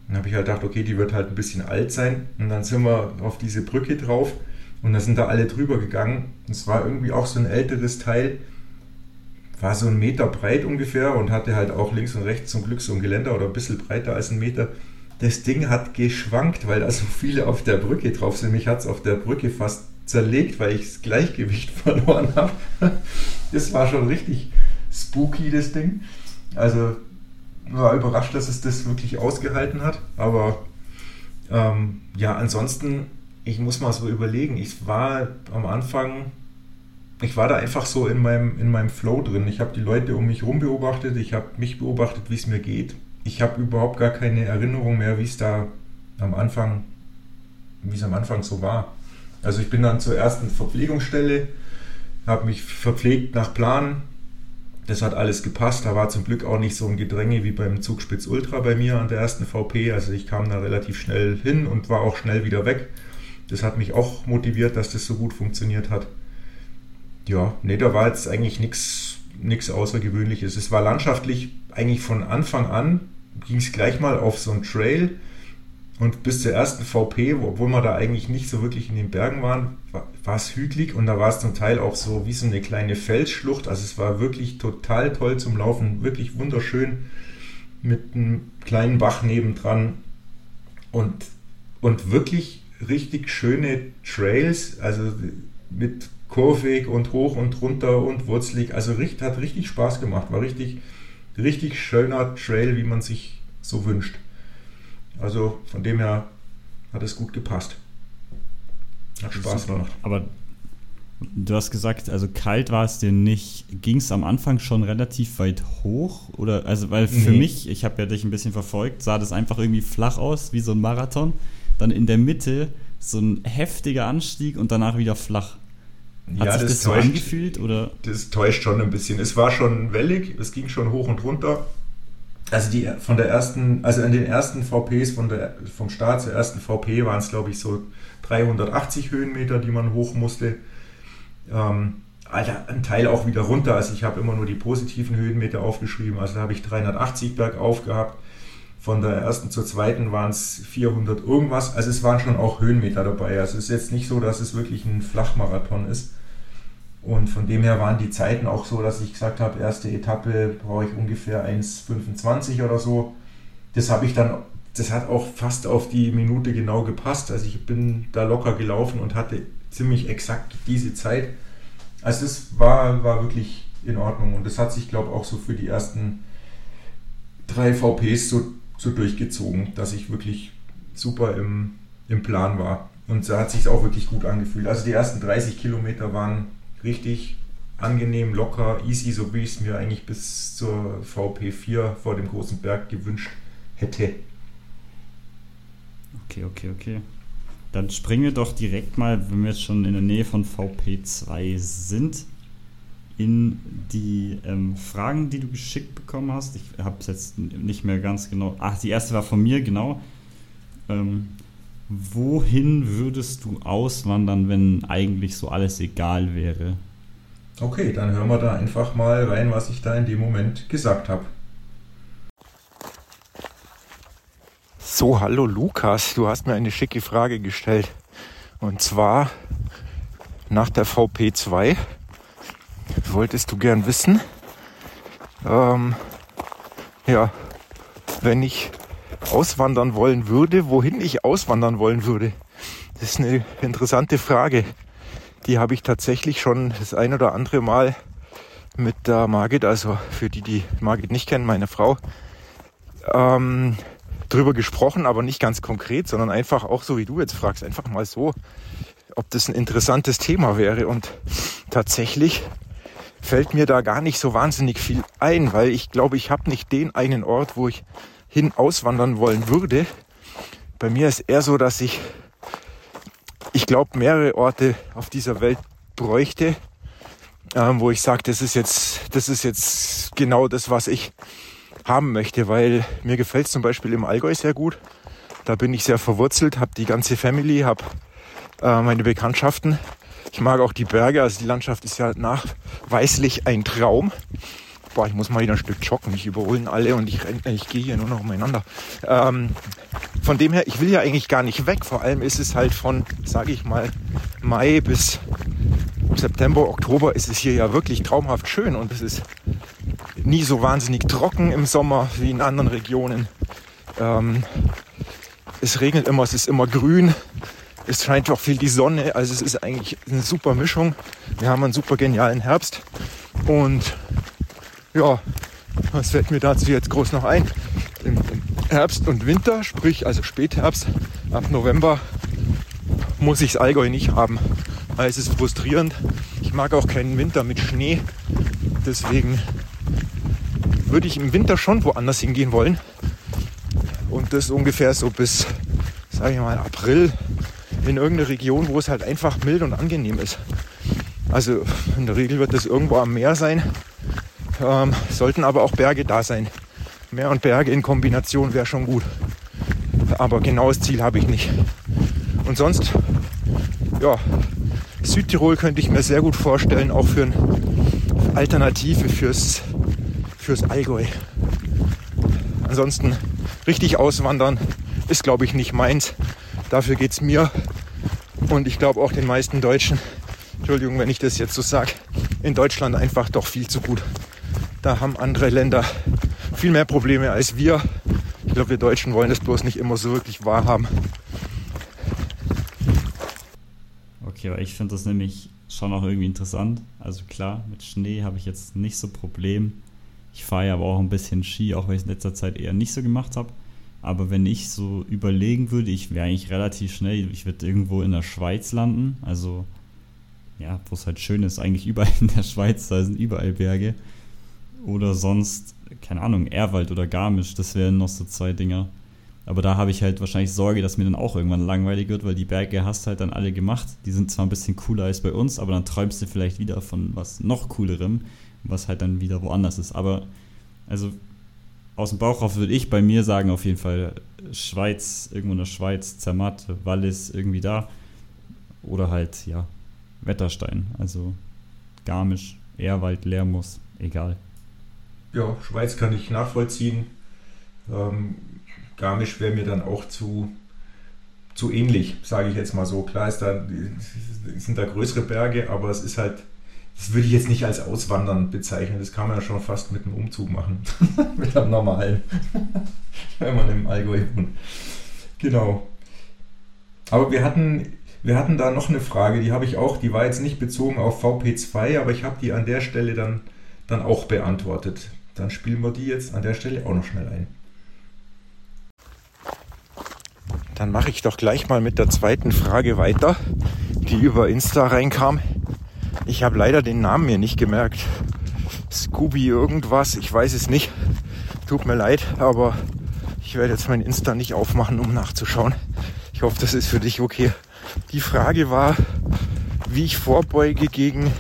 Speaker 1: Dann habe ich halt gedacht, okay, die wird halt ein bisschen alt sein. Und dann sind wir auf diese Brücke drauf und da sind da alle drüber gegangen. Es war irgendwie auch so ein älteres Teil, war so ein Meter breit ungefähr und hatte halt auch links und rechts zum Glück so ein Geländer oder ein bisschen breiter als ein Meter. Das Ding hat geschwankt, weil da so viele auf der Brücke drauf sind. Mich hat es auf der Brücke fast zerlegt, weil ich das Gleichgewicht verloren habe. Das war schon richtig spooky, das Ding. Also war überrascht, dass es das wirklich ausgehalten hat. Aber ähm, ja, ansonsten, ich muss mal so überlegen. Ich war am Anfang, ich war da einfach so in meinem, in meinem Flow drin. Ich habe die Leute um mich herum beobachtet, ich habe mich beobachtet, wie es mir geht. Ich habe überhaupt gar keine Erinnerung mehr, wie es da am Anfang, wie es am Anfang so war. Also ich bin dann zur ersten Verpflegungsstelle, habe mich verpflegt nach Plan. Das hat alles gepasst. Da war zum Glück auch nicht so ein Gedränge wie beim Zugspitz Ultra bei mir an der ersten VP. Also ich kam da relativ schnell hin und war auch schnell wieder weg. Das hat mich auch motiviert, dass das so gut funktioniert hat. Ja, nee, da war jetzt eigentlich nichts Außergewöhnliches. Es war landschaftlich eigentlich von Anfang an, ging es gleich mal auf so einen Trail und bis zur ersten VP, obwohl wir da eigentlich nicht so wirklich in den Bergen waren, war, es hügelig und da war es zum Teil auch so wie so eine kleine Felsschlucht. Also es war wirklich total toll zum Laufen, wirklich wunderschön mit einem kleinen Bach nebendran und, und wirklich richtig schöne Trails, also mit kurvig und hoch und runter und wurzelig. Also hat richtig Spaß gemacht, war richtig, richtig schöner Trail, wie man sich so wünscht. Also von dem her hat es gut gepasst.
Speaker 3: Hat Spaß Super. gemacht. Aber du hast gesagt, also kalt war es dir nicht. Ging es am Anfang schon relativ weit hoch? Oder also, weil für nee. mich, ich habe ja dich ein bisschen verfolgt, sah das einfach irgendwie flach aus, wie so ein Marathon. Dann in der Mitte so ein heftiger Anstieg und danach wieder flach. Hat ja, sich das, das so täuscht, angefühlt? Oder?
Speaker 1: Das täuscht schon ein bisschen. Es war schon wellig, es ging schon hoch und runter also die von der ersten, also in den ersten VPs von der, vom Start zur ersten VP waren es, glaube ich, so 380 Höhenmeter, die man hoch musste. Ähm, Alter, ein Teil auch wieder runter. Also ich habe immer nur die positiven Höhenmeter aufgeschrieben. Also da habe ich 380 bergauf gehabt. Von der ersten zur zweiten waren es 400 irgendwas. Also es waren schon auch Höhenmeter dabei. Also es ist jetzt nicht so, dass es wirklich ein Flachmarathon ist. Und von dem her waren die Zeiten auch so, dass ich gesagt habe, erste Etappe brauche ich ungefähr 1,25 oder so. Das habe ich dann, das hat auch fast auf die Minute genau gepasst. Also ich bin da locker gelaufen und hatte ziemlich exakt diese Zeit. Also das war, war wirklich in Ordnung und das hat sich, glaube ich, auch so für die ersten drei VPs so, so durchgezogen, dass ich wirklich super im, im Plan war. Und da hat sich auch wirklich gut angefühlt. Also die ersten 30 Kilometer waren richtig angenehm, locker, easy, so wie ich es mir eigentlich bis zur VP4 vor dem großen Berg gewünscht hätte.
Speaker 3: Okay, okay, okay. Dann springen wir doch direkt mal, wenn wir jetzt schon in der Nähe von VP2 sind, in die ähm, Fragen, die du geschickt bekommen hast. Ich habe es jetzt nicht mehr ganz genau. Ach, die erste war von mir, genau. Ähm, wohin würdest du auswandern, wenn eigentlich so alles egal wäre?
Speaker 1: Okay, dann hören wir da einfach mal rein, was ich da in dem Moment gesagt habe. So, hallo Lukas, du hast mir eine schicke Frage gestellt. Und zwar nach der VP2 wolltest du gern wissen? Ähm, ja, wenn ich auswandern wollen würde, wohin ich auswandern wollen würde. Das ist eine interessante Frage. Die habe ich tatsächlich schon das ein oder andere Mal mit der Margit, also für die, die Margit nicht kennen, meine Frau, ähm, drüber gesprochen, aber nicht ganz konkret, sondern einfach auch so wie du jetzt fragst, einfach mal so, ob das ein interessantes Thema wäre. Und tatsächlich fällt mir da gar nicht so wahnsinnig viel ein, weil ich glaube, ich habe nicht den einen Ort, wo ich hin auswandern wollen würde. Bei mir ist eher so, dass ich, ich glaube, mehrere Orte auf dieser Welt bräuchte, ähm, wo ich sage, das ist jetzt, das ist jetzt genau das, was ich haben möchte, weil mir gefällt zum Beispiel im Allgäu sehr gut. Da bin ich sehr verwurzelt, habe die ganze Family, habe äh, meine Bekanntschaften. Ich mag auch die Berge, also die Landschaft ist ja nachweislich ein Traum. Boah, ich muss mal wieder ein Stück joggen, mich überholen alle und ich, ich gehe hier nur noch umeinander. Ähm, von dem her, ich will ja eigentlich gar nicht weg. Vor allem ist es halt von, sage ich mal, Mai bis September, Oktober ist es hier ja wirklich traumhaft schön und es ist nie so wahnsinnig trocken im Sommer wie in anderen Regionen. Ähm, es regnet immer, es ist immer grün, es scheint auch viel die Sonne, also es ist eigentlich eine super Mischung. Wir haben einen super genialen Herbst und ja, was fällt mir dazu jetzt groß noch ein? Im, Herbst und Winter, sprich also Spätherbst, ab November muss ich das Allgäu nicht haben, weil es ist frustrierend. Ich mag auch keinen Winter mit Schnee, deswegen würde ich im Winter schon woanders hingehen wollen. Und das ungefähr so bis, sage ich mal, April in irgendeine Region, wo es halt einfach mild und angenehm ist. Also in der Regel wird das irgendwo am Meer sein, ähm, sollten aber auch Berge da sein. Meer und Berge in Kombination wäre schon gut. Aber genaues Ziel habe ich nicht. Und sonst, ja, Südtirol könnte ich mir sehr gut vorstellen, auch für eine Alternative fürs fürs Allgäu. Ansonsten richtig auswandern ist, glaube ich, nicht meins. Dafür geht es mir und ich glaube auch den meisten Deutschen, Entschuldigung, wenn ich das jetzt so sage, in Deutschland einfach doch viel zu gut. Da haben andere Länder viel mehr Probleme als wir. Ich glaube, wir Deutschen wollen das bloß nicht immer so wirklich wahrhaben.
Speaker 3: Okay, aber ich finde das nämlich schon auch irgendwie interessant. Also klar, mit Schnee habe ich jetzt nicht so Problem. Ich fahre ja aber auch ein bisschen Ski, auch wenn ich es in letzter Zeit eher nicht so gemacht habe. Aber wenn ich so überlegen würde, ich wäre eigentlich relativ schnell, ich würde irgendwo in der Schweiz landen. Also, ja, wo es halt schön ist, eigentlich überall in der Schweiz, da sind überall Berge. Oder sonst, keine Ahnung, Erwald oder Garmisch, das wären noch so zwei Dinger. Aber da habe ich halt wahrscheinlich Sorge, dass mir dann auch irgendwann langweilig wird, weil die Berge hast halt dann alle gemacht. Die sind zwar ein bisschen cooler als bei uns, aber dann träumst du vielleicht wieder von was noch coolerem was halt dann wieder woanders ist. Aber also aus dem Bauch rauf würde ich bei mir sagen, auf jeden Fall Schweiz, irgendwo in der Schweiz, Zermatt, Wallis, irgendwie da. Oder halt, ja, Wetterstein, also Garmisch, Ehrwald, Lermus, egal.
Speaker 1: Ja, Schweiz kann ich nachvollziehen. Ähm, Garmisch wäre mir dann auch zu, zu ähnlich, sage ich jetzt mal so. Klar ist da, sind da größere Berge, aber es ist halt das würde ich jetzt nicht als Auswandern bezeichnen. Das kann man ja schon fast mit einem Umzug machen. mit einem normalen. Wenn man im Allgäu wohnt. Genau. Aber wir hatten, wir hatten da noch eine Frage, die habe ich auch, die war jetzt nicht bezogen auf VP2, aber ich habe die an der Stelle dann, dann auch beantwortet. Dann spielen wir die jetzt an der Stelle auch noch schnell ein. Dann mache ich doch gleich mal mit der zweiten Frage weiter, die über Insta reinkam. Ich habe leider den Namen mir nicht gemerkt. Scooby irgendwas, ich weiß es nicht. Tut mir leid, aber ich werde jetzt mein Insta nicht aufmachen, um nachzuschauen. Ich hoffe, das ist für dich okay. Die Frage war, wie ich vorbeuge gegen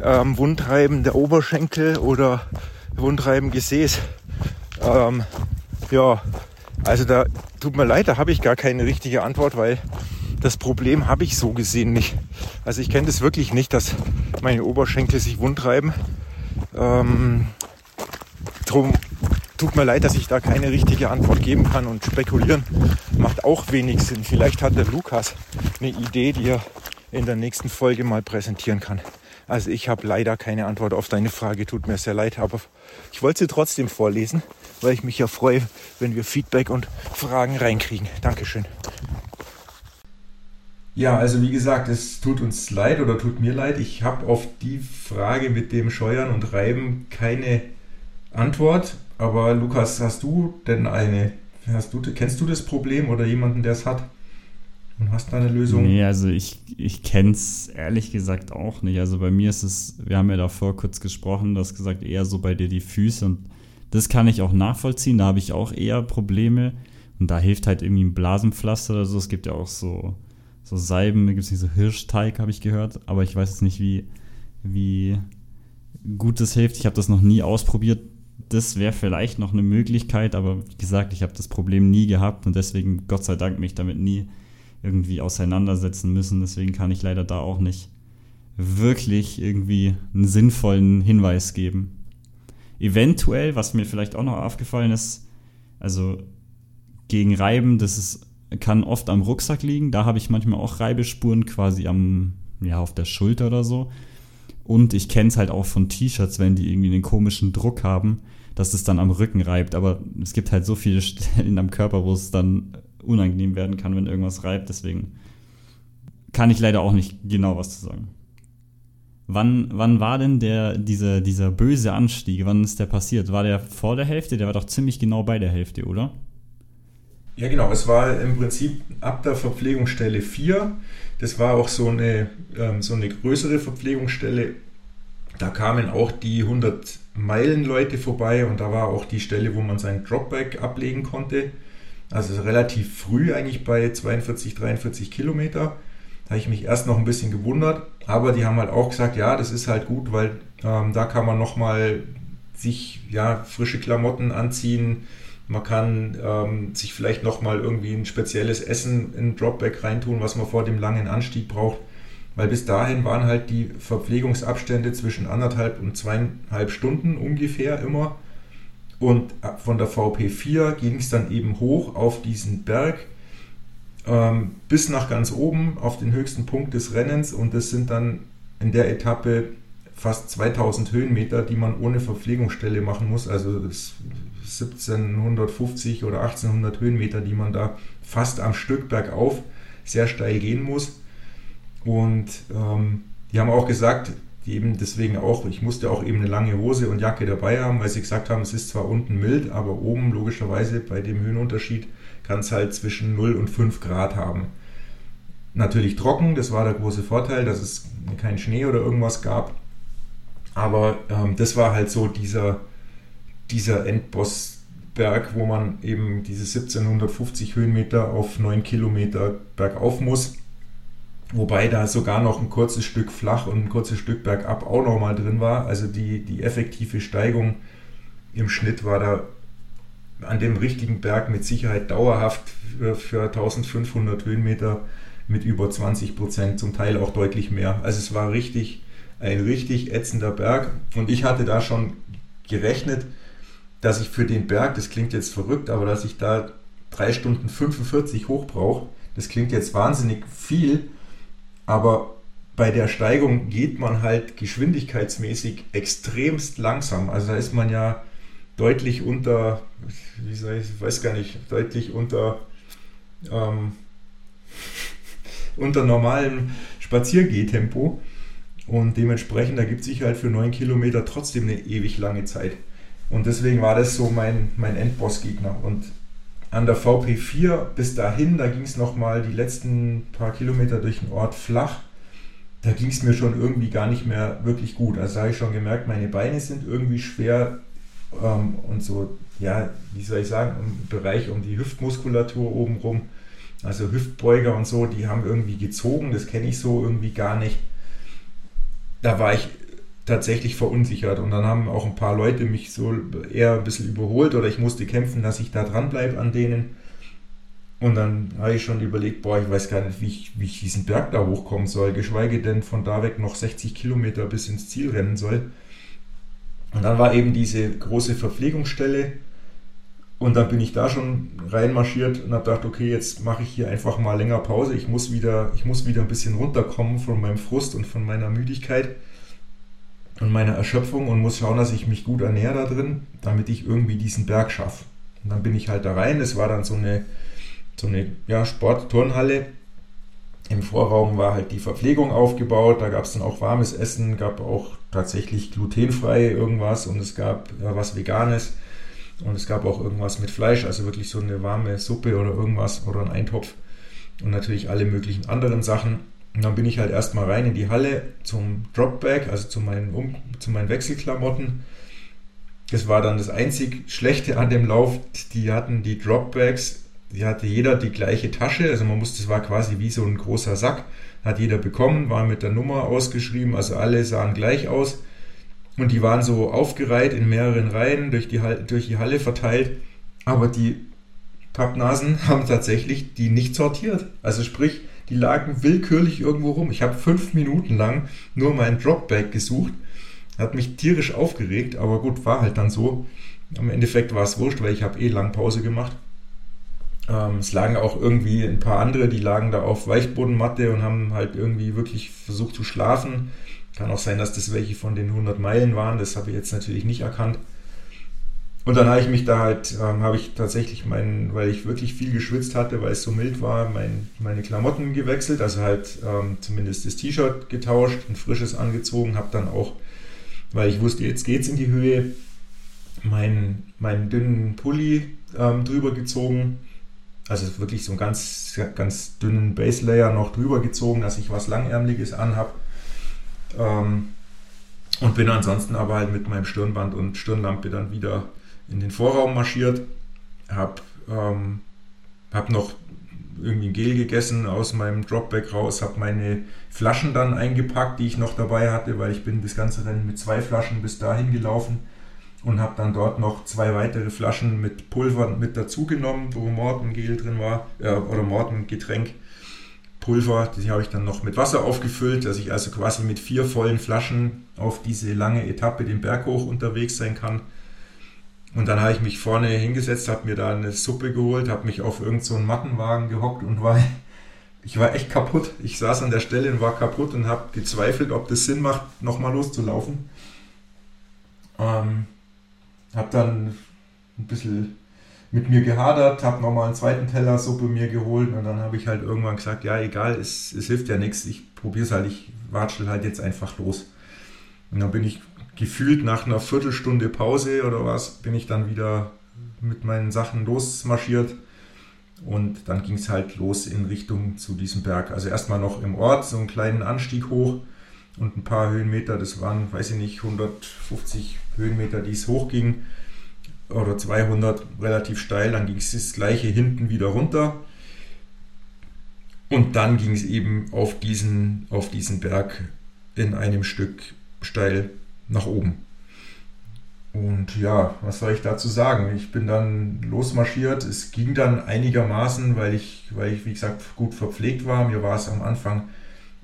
Speaker 1: ähm, Wundreiben der Oberschenkel oder Wundreiben Gesäß. Ähm, ja, also da tut mir leid, da habe ich gar keine richtige Antwort, weil das Problem habe ich so gesehen nicht. Also ich kenne das wirklich nicht, dass meine Oberschenkel sich wundreiben. Ähm, drum tut mir leid, dass ich da keine richtige Antwort geben kann und spekulieren macht auch wenig Sinn. Vielleicht hat der Lukas eine Idee, die er in der nächsten Folge mal präsentieren kann. Also ich habe leider keine Antwort auf deine Frage, tut mir sehr leid, aber ich wollte sie trotzdem vorlesen, weil ich mich ja freue, wenn wir Feedback und Fragen reinkriegen. Dankeschön. Ja, also wie gesagt, es tut uns leid oder tut mir leid. Ich habe auf die Frage mit dem Scheuern und Reiben keine Antwort. Aber Lukas, hast du denn eine? Hast du, kennst du das Problem oder jemanden, der es hat? Und hast da eine Lösung?
Speaker 3: Nee, also ich, ich kenne es ehrlich gesagt auch nicht. Also bei mir ist es, wir haben ja davor kurz gesprochen, du hast gesagt, eher so bei dir die Füße und das kann ich auch nachvollziehen. Da habe ich auch eher Probleme. Und da hilft halt irgendwie ein Blasenpflaster oder so. Es gibt ja auch so so Salben, gibt es nicht so Hirschteig, habe ich gehört, aber ich weiß jetzt nicht, wie, wie gut das hilft. Ich habe das noch nie ausprobiert. Das wäre vielleicht noch eine Möglichkeit, aber wie gesagt, ich habe das Problem nie gehabt und deswegen, Gott sei Dank, mich damit nie irgendwie auseinandersetzen müssen. Deswegen kann ich leider da auch nicht wirklich irgendwie einen sinnvollen Hinweis geben. Eventuell, was mir vielleicht auch noch aufgefallen ist, also gegen Reiben, das ist kann oft am Rucksack liegen. Da habe ich manchmal auch Reibespuren quasi am, ja, auf der Schulter oder so. Und ich kenne es halt auch von T-Shirts, wenn die irgendwie einen komischen Druck haben, dass es dann am Rücken reibt. Aber es gibt halt so viele Stellen am Körper, wo es dann unangenehm werden kann, wenn irgendwas reibt. Deswegen kann ich leider auch nicht genau was zu sagen. Wann, wann war denn der, dieser, dieser böse Anstieg? Wann ist der passiert? War der vor der Hälfte? Der war doch ziemlich genau bei der Hälfte, oder?
Speaker 1: Ja, genau. Es war im Prinzip ab der Verpflegungsstelle 4. Das war auch so eine, ähm, so eine größere Verpflegungsstelle. Da kamen auch die 100 Meilen Leute vorbei und da war auch die Stelle, wo man seinen Dropback ablegen konnte. Also relativ früh eigentlich bei 42, 43 Kilometer. Da habe ich mich erst noch ein bisschen gewundert, aber die haben halt auch gesagt, ja, das ist halt gut, weil ähm, da kann man nochmal sich ja, frische Klamotten anziehen, man kann ähm, sich vielleicht nochmal irgendwie ein spezielles Essen in Dropback reintun, was man vor dem langen Anstieg braucht. Weil bis dahin waren halt die Verpflegungsabstände zwischen anderthalb und zweieinhalb Stunden ungefähr immer. Und von der VP4 ging es dann eben hoch auf diesen Berg ähm, bis nach ganz oben auf den höchsten Punkt des Rennens. Und das sind dann in der Etappe fast 2000 Höhenmeter, die man ohne Verpflegungsstelle machen muss. Also das 1750 oder 1800 Höhenmeter, die man da fast am Stück bergauf sehr steil gehen muss. Und ähm, die haben auch gesagt, die eben deswegen auch, ich musste auch eben eine lange Hose und Jacke dabei haben, weil sie gesagt haben, es ist zwar unten mild, aber oben logischerweise bei dem Höhenunterschied kann es halt zwischen 0 und 5 Grad haben. Natürlich trocken, das war der große Vorteil, dass es keinen Schnee oder irgendwas gab. Aber ähm, das war halt so dieser, dieser Endbossberg, wo man eben diese 1750 Höhenmeter auf 9 Kilometer bergauf muss. Wobei da sogar noch ein kurzes Stück flach und ein kurzes Stück bergab auch nochmal drin war. Also die, die effektive Steigung im Schnitt war da an dem richtigen Berg mit Sicherheit dauerhaft für, für 1500 Höhenmeter mit über 20 Prozent, zum Teil auch deutlich mehr. Also es war richtig, ein richtig ätzender Berg und ich hatte da schon gerechnet, dass ich für den Berg, das klingt jetzt verrückt, aber dass ich da 3 Stunden 45 hoch brauche, das klingt jetzt wahnsinnig viel, aber bei der Steigung geht man halt geschwindigkeitsmäßig extremst langsam. Also da ist man ja deutlich unter, wie soll ich, weiß gar nicht, deutlich unter, ähm, unter normalem Spaziergehtempo. Und dementsprechend ergibt sich halt für 9 Kilometer trotzdem eine ewig lange Zeit. Und deswegen war das so mein, mein Endboss-Gegner. Und an der VP4 bis dahin, da ging es nochmal die letzten paar Kilometer durch den Ort flach. Da ging es mir schon irgendwie gar nicht mehr wirklich gut. Also habe ich schon gemerkt, meine Beine sind irgendwie schwer ähm, und so, ja, wie soll ich sagen, im Bereich um die Hüftmuskulatur obenrum. Also Hüftbeuger und so, die haben irgendwie gezogen. Das kenne ich so irgendwie gar nicht. Da war ich tatsächlich verunsichert. Und dann haben auch ein paar Leute mich so eher ein bisschen überholt oder ich musste kämpfen, dass ich da dranbleibe an denen. Und dann habe ich schon überlegt, boah, ich weiß gar nicht, wie ich, wie ich diesen Berg da hochkommen soll, geschweige denn von da weg noch 60 Kilometer bis ins Ziel rennen soll. Und dann war eben diese große Verpflegungsstelle und dann bin ich da schon reinmarschiert und habe gedacht, okay, jetzt mache ich hier einfach mal länger Pause. Ich muss wieder, ich muss wieder ein bisschen runterkommen von meinem Frust und von meiner Müdigkeit. Und meiner Erschöpfung und muss schauen, dass ich mich gut ernähre da drin, damit ich irgendwie diesen Berg schaffe. Und dann bin ich halt da rein. Es war dann so eine, so eine ja, Sport-Turnhalle. Im Vorraum war halt die Verpflegung aufgebaut. Da gab es dann auch warmes Essen, gab auch tatsächlich glutenfrei irgendwas und es gab ja, was Veganes. Und es gab auch irgendwas mit Fleisch, also wirklich so eine warme Suppe oder irgendwas oder ein Eintopf. Und natürlich alle möglichen anderen Sachen. Und dann bin ich halt erstmal rein in die Halle zum Dropback, also zu meinen, um, zu meinen Wechselklamotten. Das war dann das einzig Schlechte an dem Lauf. Die hatten die Dropbacks, die hatte jeder die gleiche Tasche. Also man musste, es war quasi wie so ein großer Sack. Hat jeder bekommen, war mit der Nummer ausgeschrieben, also alle sahen gleich aus. Und die waren so aufgereiht in mehreren Reihen durch die, durch die Halle verteilt. Aber die Pappnasen haben tatsächlich die nicht sortiert. Also sprich, die lagen willkürlich irgendwo rum. Ich habe fünf Minuten lang nur mein Dropback gesucht. Hat mich tierisch aufgeregt, aber gut, war halt dann so. Im Endeffekt war es wurscht, weil ich habe eh lang Pause gemacht. Ähm, es lagen auch irgendwie ein paar andere, die lagen da auf Weichbodenmatte und haben halt irgendwie wirklich versucht zu schlafen. Kann auch sein, dass das welche von den 100 Meilen waren. Das habe ich jetzt natürlich nicht erkannt. Und dann habe ich mich da halt, ähm, habe ich tatsächlich meinen, weil ich wirklich viel geschwitzt hatte, weil es so mild war, mein, meine Klamotten gewechselt, also halt ähm, zumindest das T-Shirt getauscht, ein frisches angezogen, habe dann auch, weil ich wusste, jetzt geht's in die Höhe, meinen, meinen dünnen Pulli ähm, drüber gezogen, also wirklich so einen ganz, ganz dünnen Base Layer noch drüber gezogen, dass ich was Langärmliches anhab. Ähm, und bin ansonsten aber halt mit meinem Stirnband und Stirnlampe dann wieder in den Vorraum marschiert, habe ähm, hab noch irgendwie ein Gel gegessen aus meinem Dropback raus, habe meine Flaschen dann eingepackt, die ich noch dabei hatte, weil ich bin das ganze Rennen mit zwei Flaschen bis dahin gelaufen und habe dann dort noch zwei weitere Flaschen mit Pulver mit dazu genommen, wo Mortengel drin war, äh, oder Mortengetränk. Pulver, die habe ich dann noch mit Wasser aufgefüllt, dass ich also quasi mit vier vollen Flaschen auf diese lange Etappe den Berg hoch unterwegs sein kann. Und dann habe ich mich vorne hingesetzt, habe mir da eine Suppe geholt, habe mich auf irgendeinen so Mattenwagen gehockt und war, ich war echt kaputt. Ich saß an der Stelle und war kaputt und habe gezweifelt, ob das Sinn macht, nochmal loszulaufen. Ähm, habe dann ein bisschen mit mir gehadert, habe nochmal einen zweiten Teller Suppe mir geholt und dann habe ich halt irgendwann gesagt, ja egal, es, es hilft ja nichts, ich probiere es halt, ich watschel halt jetzt einfach los. Und dann bin ich gefühlt nach einer Viertelstunde Pause oder was, bin ich dann wieder mit meinen Sachen losmarschiert. Und dann ging es halt los in Richtung zu diesem Berg. Also erstmal noch im Ort, so einen kleinen Anstieg hoch und ein paar Höhenmeter. Das waren, weiß ich nicht, 150 Höhenmeter, die es hochging. Oder 200, relativ steil. Dann ging es das gleiche hinten wieder runter. Und dann ging es eben auf diesen, auf diesen Berg in einem Stück steil nach oben. Und ja, was soll ich dazu sagen? Ich bin dann losmarschiert. Es ging dann einigermaßen, weil ich, weil ich, wie gesagt, gut verpflegt war. Mir war es am Anfang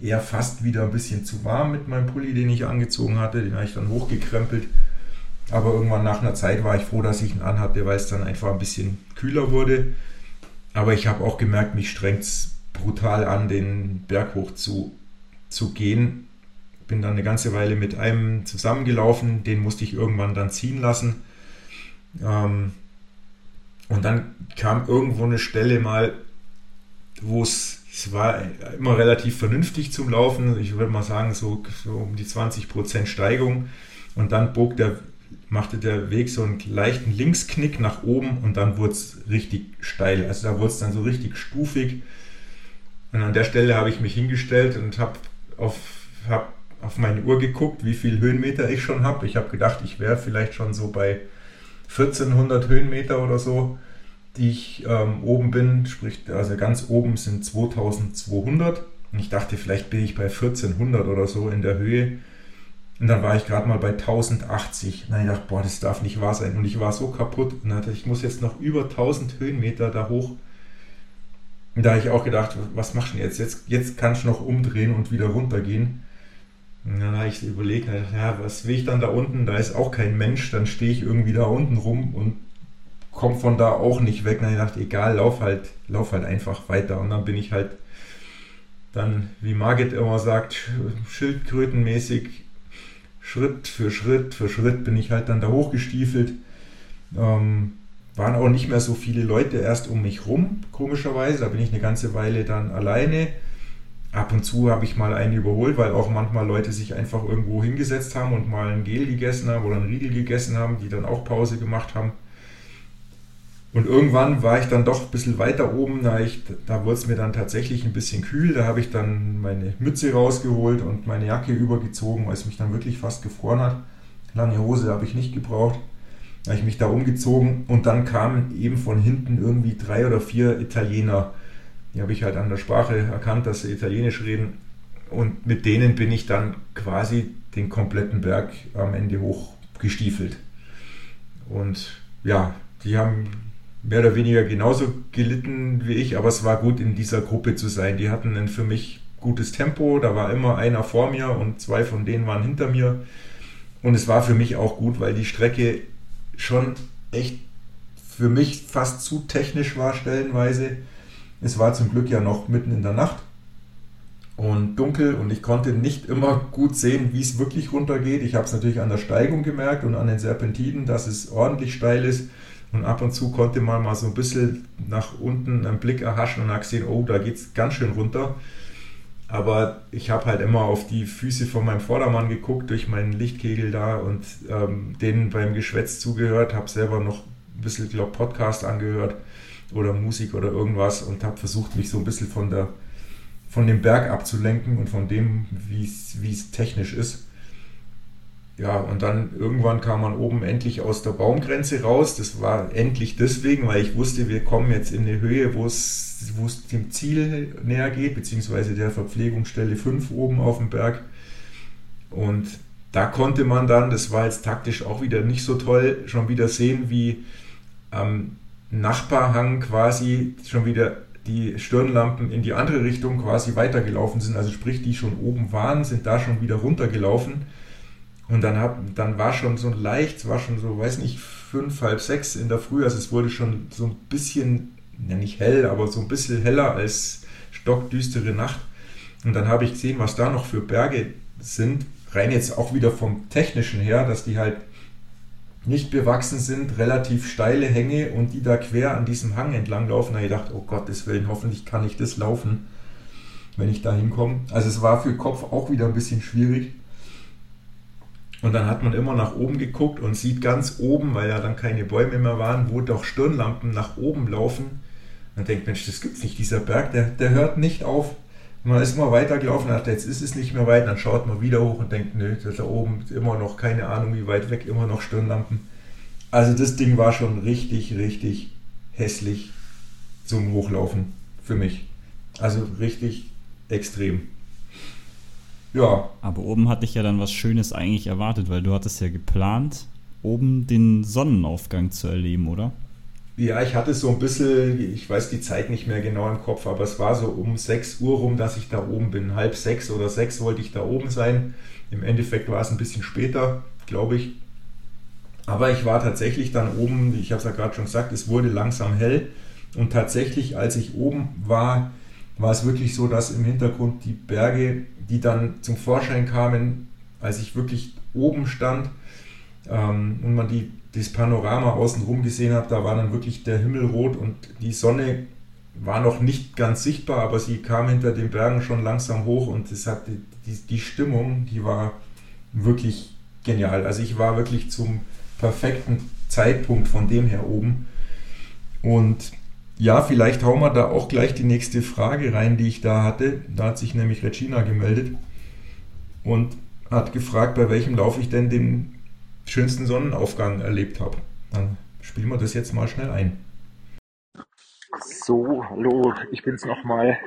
Speaker 1: eher fast wieder ein bisschen zu warm mit meinem Pulli, den ich angezogen hatte. Den habe ich dann hochgekrempelt. Aber irgendwann nach einer Zeit war ich froh, dass ich ihn anhatte, weil es dann einfach ein bisschen kühler wurde. Aber ich habe auch gemerkt, mich strengt es brutal an, den Berg hoch zu, zu gehen bin dann eine ganze Weile mit einem zusammengelaufen, den musste ich irgendwann dann ziehen lassen. Ähm, und dann kam irgendwo eine Stelle mal, wo es, es war immer relativ vernünftig zum Laufen. Ich würde mal sagen, so, so um die 20% Steigung. Und dann bog der, machte der Weg so einen leichten Linksknick nach oben und dann wurde es richtig steil. Also da wurde es dann so richtig stufig. Und an der Stelle habe ich mich hingestellt und habe auf hab auf meine Uhr geguckt, wie viel Höhenmeter ich schon habe. Ich habe gedacht, ich wäre vielleicht schon so bei 1400 Höhenmeter oder so, die ich ähm, oben bin. Sprich, also ganz oben sind 2200. Und ich dachte, vielleicht bin ich bei 1400 oder so in der Höhe. Und dann war ich gerade mal bei 1080. Und dann ich boah, das darf nicht wahr sein. Und ich war so kaputt. Und dann dachte ich, ich muss jetzt noch über 1000 Höhenmeter da hoch. Und da habe ich auch gedacht, was machst du jetzt? Jetzt, jetzt kannst du noch umdrehen und wieder runtergehen. Habe ich überlegt, ja, was will ich dann da unten? Da ist auch kein Mensch, dann stehe ich irgendwie da unten rum und komme von da auch nicht weg. Dann habe ich egal, lauf halt, lauf halt einfach weiter. Und dann bin ich halt dann, wie Margit immer sagt, schildkrötenmäßig Schritt für Schritt für Schritt bin ich halt dann da hochgestiefelt. Ähm, waren auch nicht mehr so viele Leute erst um mich rum, komischerweise. Da bin ich eine ganze Weile dann alleine. Ab und zu habe ich mal einen überholt, weil auch manchmal Leute sich einfach irgendwo hingesetzt haben und mal ein Gel gegessen haben oder ein Riegel gegessen haben, die dann auch Pause gemacht haben. Und irgendwann war ich dann doch ein bisschen weiter oben, da, da wurde es mir dann tatsächlich ein bisschen kühl. Da habe ich dann meine Mütze rausgeholt und meine Jacke übergezogen, weil es mich dann wirklich fast gefroren hat. Lange Hose habe ich nicht gebraucht. Da habe ich mich da umgezogen und dann kamen eben von hinten irgendwie drei oder vier Italiener. Die habe ich halt an der Sprache erkannt, dass sie Italienisch reden. Und mit denen bin ich dann quasi den kompletten Berg am Ende hochgestiefelt. Und ja, die haben mehr oder weniger genauso gelitten wie ich, aber es war gut in dieser Gruppe zu sein. Die hatten ein für mich gutes Tempo, da war immer einer vor mir und zwei von denen waren hinter mir. Und es war für mich auch gut, weil die Strecke schon echt für mich fast zu technisch war stellenweise. Es war zum Glück ja noch mitten in der Nacht und dunkel und ich konnte nicht immer gut sehen, wie es wirklich runtergeht. Ich habe es natürlich an der Steigung gemerkt und an den Serpentinen, dass es ordentlich steil ist. Und ab und zu konnte man mal so ein bisschen nach unten einen Blick erhaschen und habe gesehen, oh, da geht es ganz schön runter. Aber ich habe halt immer auf die Füße von meinem Vordermann geguckt, durch meinen Lichtkegel da und ähm, denen beim Geschwätz zugehört, habe selber noch ein bisschen, glaube Podcast angehört oder Musik oder irgendwas und habe versucht, mich so ein bisschen von, der, von dem Berg abzulenken und von dem, wie es technisch ist. Ja, und dann irgendwann kam man oben endlich aus der Baumgrenze raus. Das war endlich deswegen, weil ich wusste, wir kommen jetzt in eine Höhe, wo es dem Ziel näher geht, beziehungsweise der Verpflegungsstelle 5 oben auf dem Berg. Und da konnte man dann, das war jetzt taktisch auch wieder nicht so toll, schon wieder sehen, wie am Nachbarhang quasi schon wieder die Stirnlampen in die andere Richtung quasi weitergelaufen sind. Also sprich, die schon oben waren, sind da schon wieder runtergelaufen und dann, hab, dann war schon so leicht, es war schon so, weiß nicht, fünf, halb sechs in der Früh, also es wurde schon so ein bisschen, ja nicht hell, aber so ein bisschen heller als stockdüstere Nacht. Und dann habe ich gesehen, was da noch für Berge sind, rein jetzt auch wieder vom technischen her, dass die halt nicht bewachsen sind, relativ steile Hänge und die da quer an diesem Hang entlang laufen. Da ich gedacht, oh Gottes Willen, hoffentlich kann ich das laufen, wenn ich da hinkomme. Also es war für Kopf auch wieder ein bisschen schwierig. Und dann hat man immer nach oben geguckt und sieht ganz oben, weil ja dann keine Bäume mehr waren, wo doch Stirnlampen nach oben laufen. Man denkt, Mensch, das gibt's nicht. Dieser Berg, der, der hört nicht auf. Man ist immer weitergelaufen dachte, jetzt ist es nicht mehr weit. Dann schaut man wieder hoch und denkt, nö, da oben immer noch, keine Ahnung wie weit weg, immer noch Stirnlampen. Also das Ding war schon richtig, richtig hässlich zum Hochlaufen für mich. Also richtig extrem. Ja.
Speaker 3: Aber oben hatte ich ja dann was Schönes eigentlich erwartet, weil du hattest ja geplant, oben den Sonnenaufgang zu erleben, oder?
Speaker 1: Ja, ich hatte so ein bisschen, ich weiß die Zeit nicht mehr genau im Kopf, aber es war so um 6 Uhr rum, dass ich da oben bin. Halb sechs oder sechs wollte ich da oben sein. Im Endeffekt war es ein bisschen später, glaube ich. Aber ich war tatsächlich dann oben, ich habe es ja gerade schon gesagt, es wurde langsam hell. Und tatsächlich, als ich oben war, war es wirklich so, dass im Hintergrund die Berge die dann zum Vorschein kamen, als ich wirklich oben stand ähm, und man die, das Panorama außenrum gesehen hat, da war dann wirklich der Himmel rot und die Sonne war noch nicht ganz sichtbar, aber sie kam hinter den Bergen schon langsam hoch und es hat die, die, die Stimmung, die war wirklich genial. Also ich war wirklich zum perfekten Zeitpunkt von dem her oben. Und ja, vielleicht hauen wir da auch gleich die nächste Frage rein, die ich da hatte. Da hat sich nämlich Regina gemeldet und hat gefragt, bei welchem Lauf ich denn den schönsten Sonnenaufgang erlebt habe. Dann spielen wir das jetzt mal schnell ein.
Speaker 4: So, hallo, ich bin's nochmal.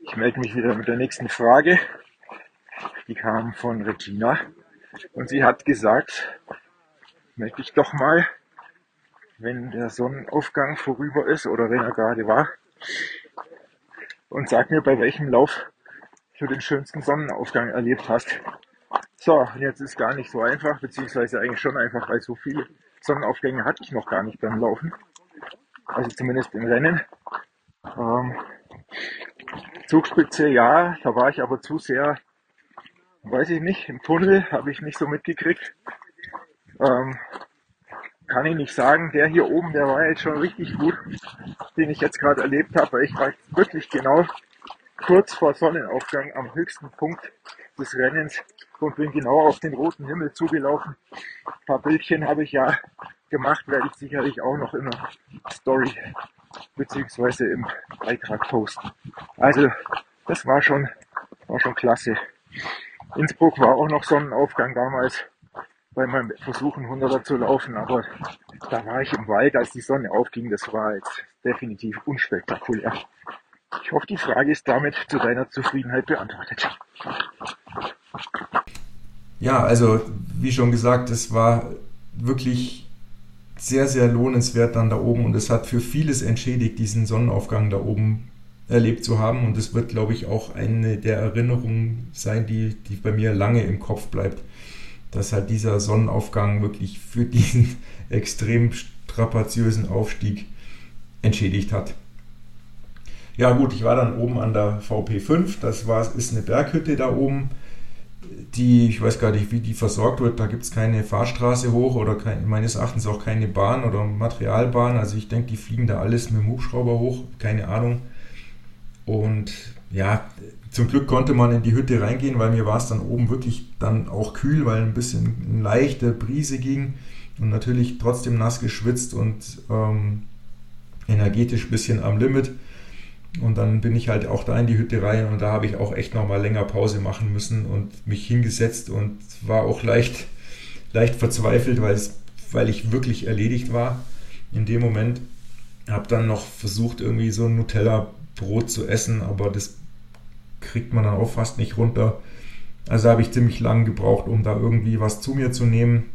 Speaker 4: Ich melde mich wieder mit der nächsten Frage. Die kam von Regina und sie hat gesagt, melde dich doch mal wenn der Sonnenaufgang vorüber ist oder wenn er gerade war. Und sag mir, bei welchem Lauf du den schönsten Sonnenaufgang erlebt hast. So, jetzt ist gar nicht so einfach, beziehungsweise eigentlich schon einfach, weil so viele Sonnenaufgänge hatte ich noch gar nicht beim Laufen. Also zumindest im Rennen. Ähm, Zugspitze ja, da war ich aber zu sehr weiß ich nicht, im Tunnel habe ich nicht so mitgekriegt. Ähm, kann ich nicht sagen, der hier oben, der war jetzt schon richtig gut, den ich jetzt gerade erlebt habe, weil ich war wirklich genau kurz vor Sonnenaufgang am höchsten Punkt des Rennens und bin genau auf den roten Himmel zugelaufen. Ein paar Bildchen habe ich ja gemacht, werde ich sicherlich auch noch in der Story beziehungsweise im Beitrag posten. Also das war schon, war schon klasse. Innsbruck war auch noch Sonnenaufgang damals bei meinem Versuchen 100er zu laufen, aber da war ich im Wald, als die Sonne aufging. Das war jetzt definitiv unspektakulär. Ich hoffe, die Frage ist damit zu deiner Zufriedenheit beantwortet.
Speaker 1: Ja, also wie schon gesagt, es war wirklich sehr, sehr lohnenswert dann da oben und es hat für vieles entschädigt, diesen Sonnenaufgang da oben erlebt zu haben und es wird, glaube ich, auch eine der Erinnerungen sein, die, die bei mir lange im Kopf bleibt, dass halt dieser Sonnenaufgang wirklich für diesen extrem strapaziösen Aufstieg entschädigt hat. Ja gut, ich war dann oben an der VP5, das war, ist eine Berghütte da oben, die, ich weiß gar nicht, wie die versorgt wird, da gibt es keine Fahrstraße hoch oder kein, meines Erachtens auch keine Bahn oder Materialbahn, also ich denke, die fliegen da alles mit dem Hubschrauber hoch, keine Ahnung. Und ja, zum Glück konnte man in die Hütte reingehen, weil mir war es dann oben wirklich dann auch kühl, weil ein bisschen eine leichte Brise ging. Und natürlich trotzdem nass geschwitzt und ähm, energetisch ein bisschen am Limit. Und dann bin ich halt auch da in die Hütte rein und da habe ich auch echt nochmal länger Pause machen müssen und mich hingesetzt und war auch leicht, leicht verzweifelt, weil, ich wirklich erledigt war in dem Moment. Habe dann noch versucht, irgendwie so ein Nutella-Brot zu essen, aber das kriegt man dann auch fast nicht runter. Also habe ich ziemlich lang gebraucht, um da irgendwie was zu mir zu nehmen.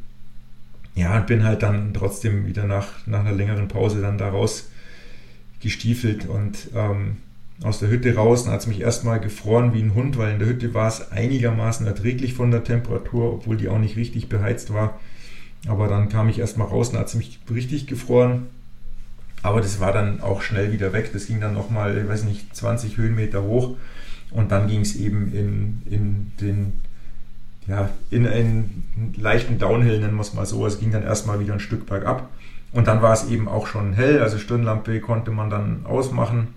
Speaker 1: Ja, und bin halt dann trotzdem wieder nach, nach einer längeren Pause dann da raus gestiefelt und ähm, aus der Hütte raus. Dann hat es mich erstmal gefroren wie ein Hund, weil in der Hütte war es einigermaßen erträglich von der Temperatur, obwohl die auch nicht richtig beheizt war. Aber dann kam ich erstmal raus und hat es mich richtig gefroren. Aber das war dann auch schnell wieder weg. Das ging dann nochmal, ich weiß nicht, 20 Höhenmeter hoch. Und dann ging es eben in, in den, ja, in einen leichten Downhill, nennen wir es mal so. Es ging dann erstmal wieder ein Stück bergab. Und dann war es eben auch schon hell, also Stirnlampe konnte man dann ausmachen.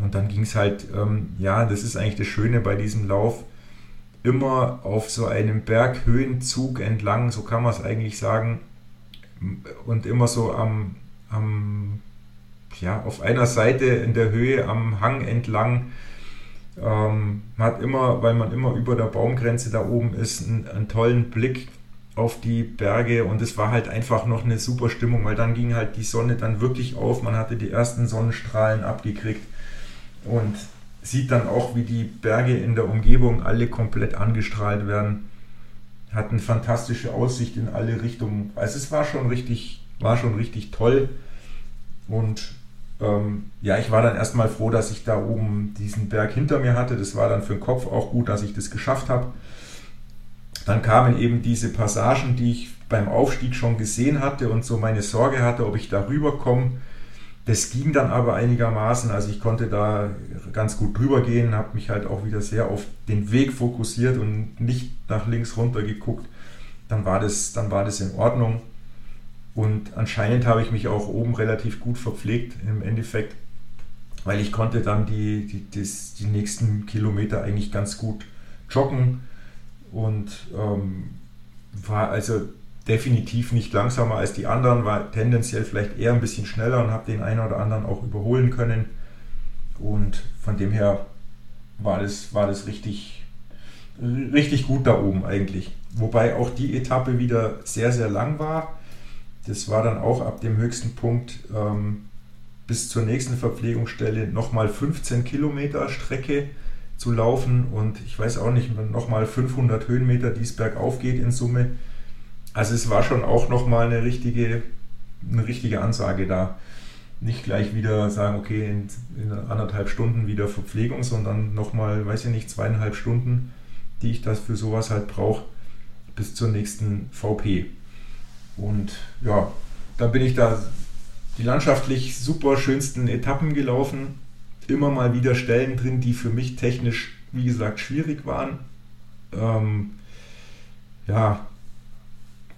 Speaker 1: Und dann ging es halt, ähm, ja, das ist eigentlich das Schöne bei diesem Lauf, immer auf so einem Berghöhenzug entlang, so kann man es eigentlich sagen. Und immer so am, am, ja, auf einer Seite in der Höhe am Hang entlang. Ähm, man hat immer, weil man immer über der Baumgrenze da oben ist, einen, einen tollen Blick auf die Berge und es war halt einfach noch eine super Stimmung, weil dann ging halt die Sonne dann wirklich auf, man hatte die ersten Sonnenstrahlen abgekriegt und sieht dann auch, wie die Berge in der Umgebung alle komplett angestrahlt werden. Hatten fantastische Aussicht in alle Richtungen. Also es war schon richtig, war schon richtig toll. Und ähm, ja, ich war dann erstmal froh, dass ich da oben diesen Berg hinter mir hatte. Das war dann für den Kopf auch gut, dass ich das geschafft habe. Dann kamen eben diese Passagen, die ich beim Aufstieg schon gesehen hatte und so meine Sorge hatte, ob ich da rüberkomme. Das ging dann aber einigermaßen, also ich konnte da ganz gut drüber gehen, habe mich halt auch wieder sehr auf den Weg fokussiert und nicht nach links runter geguckt. Dann war das, dann war das in Ordnung. Und anscheinend habe ich mich auch oben relativ gut verpflegt im Endeffekt, weil ich konnte dann die, die, das, die nächsten Kilometer eigentlich ganz gut joggen und ähm, war also definitiv nicht langsamer als die anderen, war tendenziell vielleicht eher ein bisschen schneller und habe den einen oder anderen auch überholen können. Und von dem her war das, war das richtig, richtig gut da oben eigentlich. Wobei auch die Etappe wieder sehr, sehr lang war. Das war dann auch ab dem höchsten Punkt ähm, bis zur nächsten Verpflegungsstelle nochmal 15 Kilometer Strecke zu laufen und ich weiß auch nicht, nochmal 500 Höhenmeter, die es bergauf geht in Summe. Also es war schon auch nochmal eine richtige, eine richtige Ansage da. Nicht gleich wieder sagen, okay, in, in anderthalb Stunden wieder Verpflegung, sondern nochmal, weiß ich nicht, zweieinhalb Stunden, die ich das für sowas halt brauche, bis zur nächsten VP. Und ja, dann bin ich da die landschaftlich super schönsten Etappen gelaufen immer mal wieder Stellen drin, die für mich technisch, wie gesagt, schwierig waren. ähm, ja,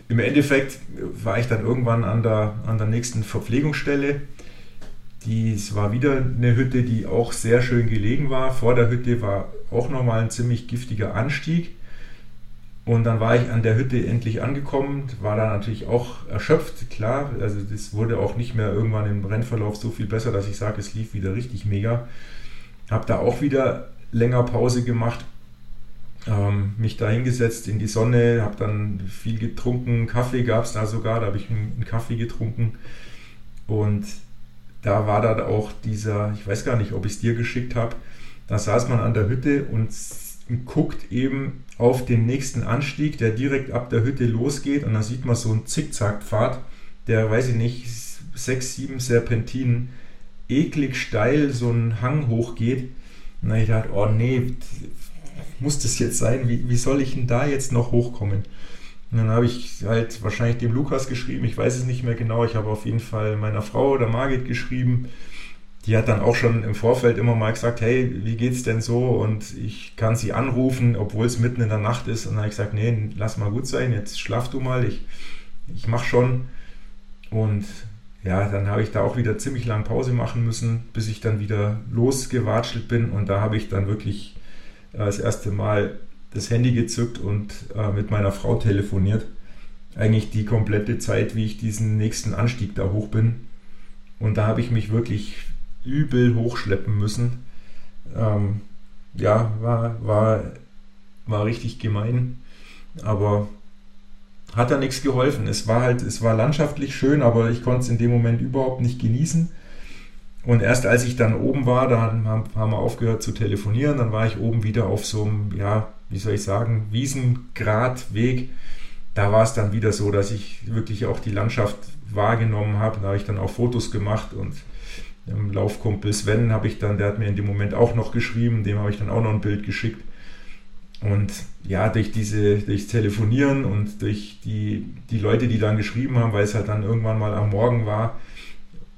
Speaker 1: im Endeffekt war ich dann irgendwann an der, an der nächsten Verpflegungsstelle. Dies war wieder eine Hütte, die auch sehr schön gelegen war. Vor der Hütte war auch nochmal ein ziemlich giftiger Anstieg. Und dann war ich an der Hütte endlich angekommen, war da natürlich auch erschöpft, klar. Also das wurde auch nicht mehr irgendwann im Rennverlauf so viel besser, dass ich sage, es lief wieder richtig mega. Habe da auch wieder länger Pause gemacht, ähm, mich da hingesetzt in die Sonne, habe dann viel getrunken, Kaffee gab es da sogar, da habe ich einen Kaffee getrunken. Und da war dann auch dieser, ich weiß gar nicht, ob ich es dir geschickt habe, da saß man an der Hütte und guckt eben auf den nächsten Anstieg, der direkt ab der Hütte losgeht und dann sieht man so einen Zickzackpfad, der, weiß ich nicht, sechs, sieben Serpentinen eklig steil so einen Hang hochgeht. Und dann ich dachte, oh nee, muss das jetzt sein? Wie, wie soll ich denn da jetzt noch hochkommen? Und dann habe ich halt wahrscheinlich dem Lukas geschrieben, ich weiß es nicht mehr genau, ich habe auf jeden Fall meiner Frau oder Margit geschrieben. Die hat dann auch schon im Vorfeld immer mal gesagt, hey, wie geht's denn so? Und ich kann sie anrufen, obwohl es mitten in der Nacht ist. Und dann habe ich gesagt, nee, lass mal gut sein, jetzt schlaf du mal, ich, ich mach schon. Und ja, dann habe ich da auch wieder ziemlich lang Pause machen müssen, bis ich dann wieder losgewatschelt bin. Und da habe ich dann wirklich äh, das erste Mal das Handy gezückt und äh, mit meiner Frau telefoniert. Eigentlich die komplette Zeit, wie ich diesen nächsten Anstieg da hoch bin. Und da habe ich mich wirklich übel hochschleppen müssen. Ähm, ja, war, war, war richtig gemein. Aber hat da nichts geholfen. Es war halt, es war landschaftlich schön, aber ich konnte es in dem Moment überhaupt nicht genießen. Und erst als ich dann oben war, da haben, haben wir aufgehört zu telefonieren, dann war ich oben wieder auf so einem, ja, wie soll ich sagen, Wiesengradweg. Da war es dann wieder so, dass ich wirklich auch die Landschaft wahrgenommen habe. Da habe ich dann auch Fotos gemacht und dem Laufkumpel Sven habe ich dann, der hat mir in dem Moment auch noch geschrieben, dem habe ich dann auch noch ein Bild geschickt. Und ja, durch diese, durchs Telefonieren und durch die, die Leute, die dann geschrieben haben, weil es halt dann irgendwann mal am Morgen war,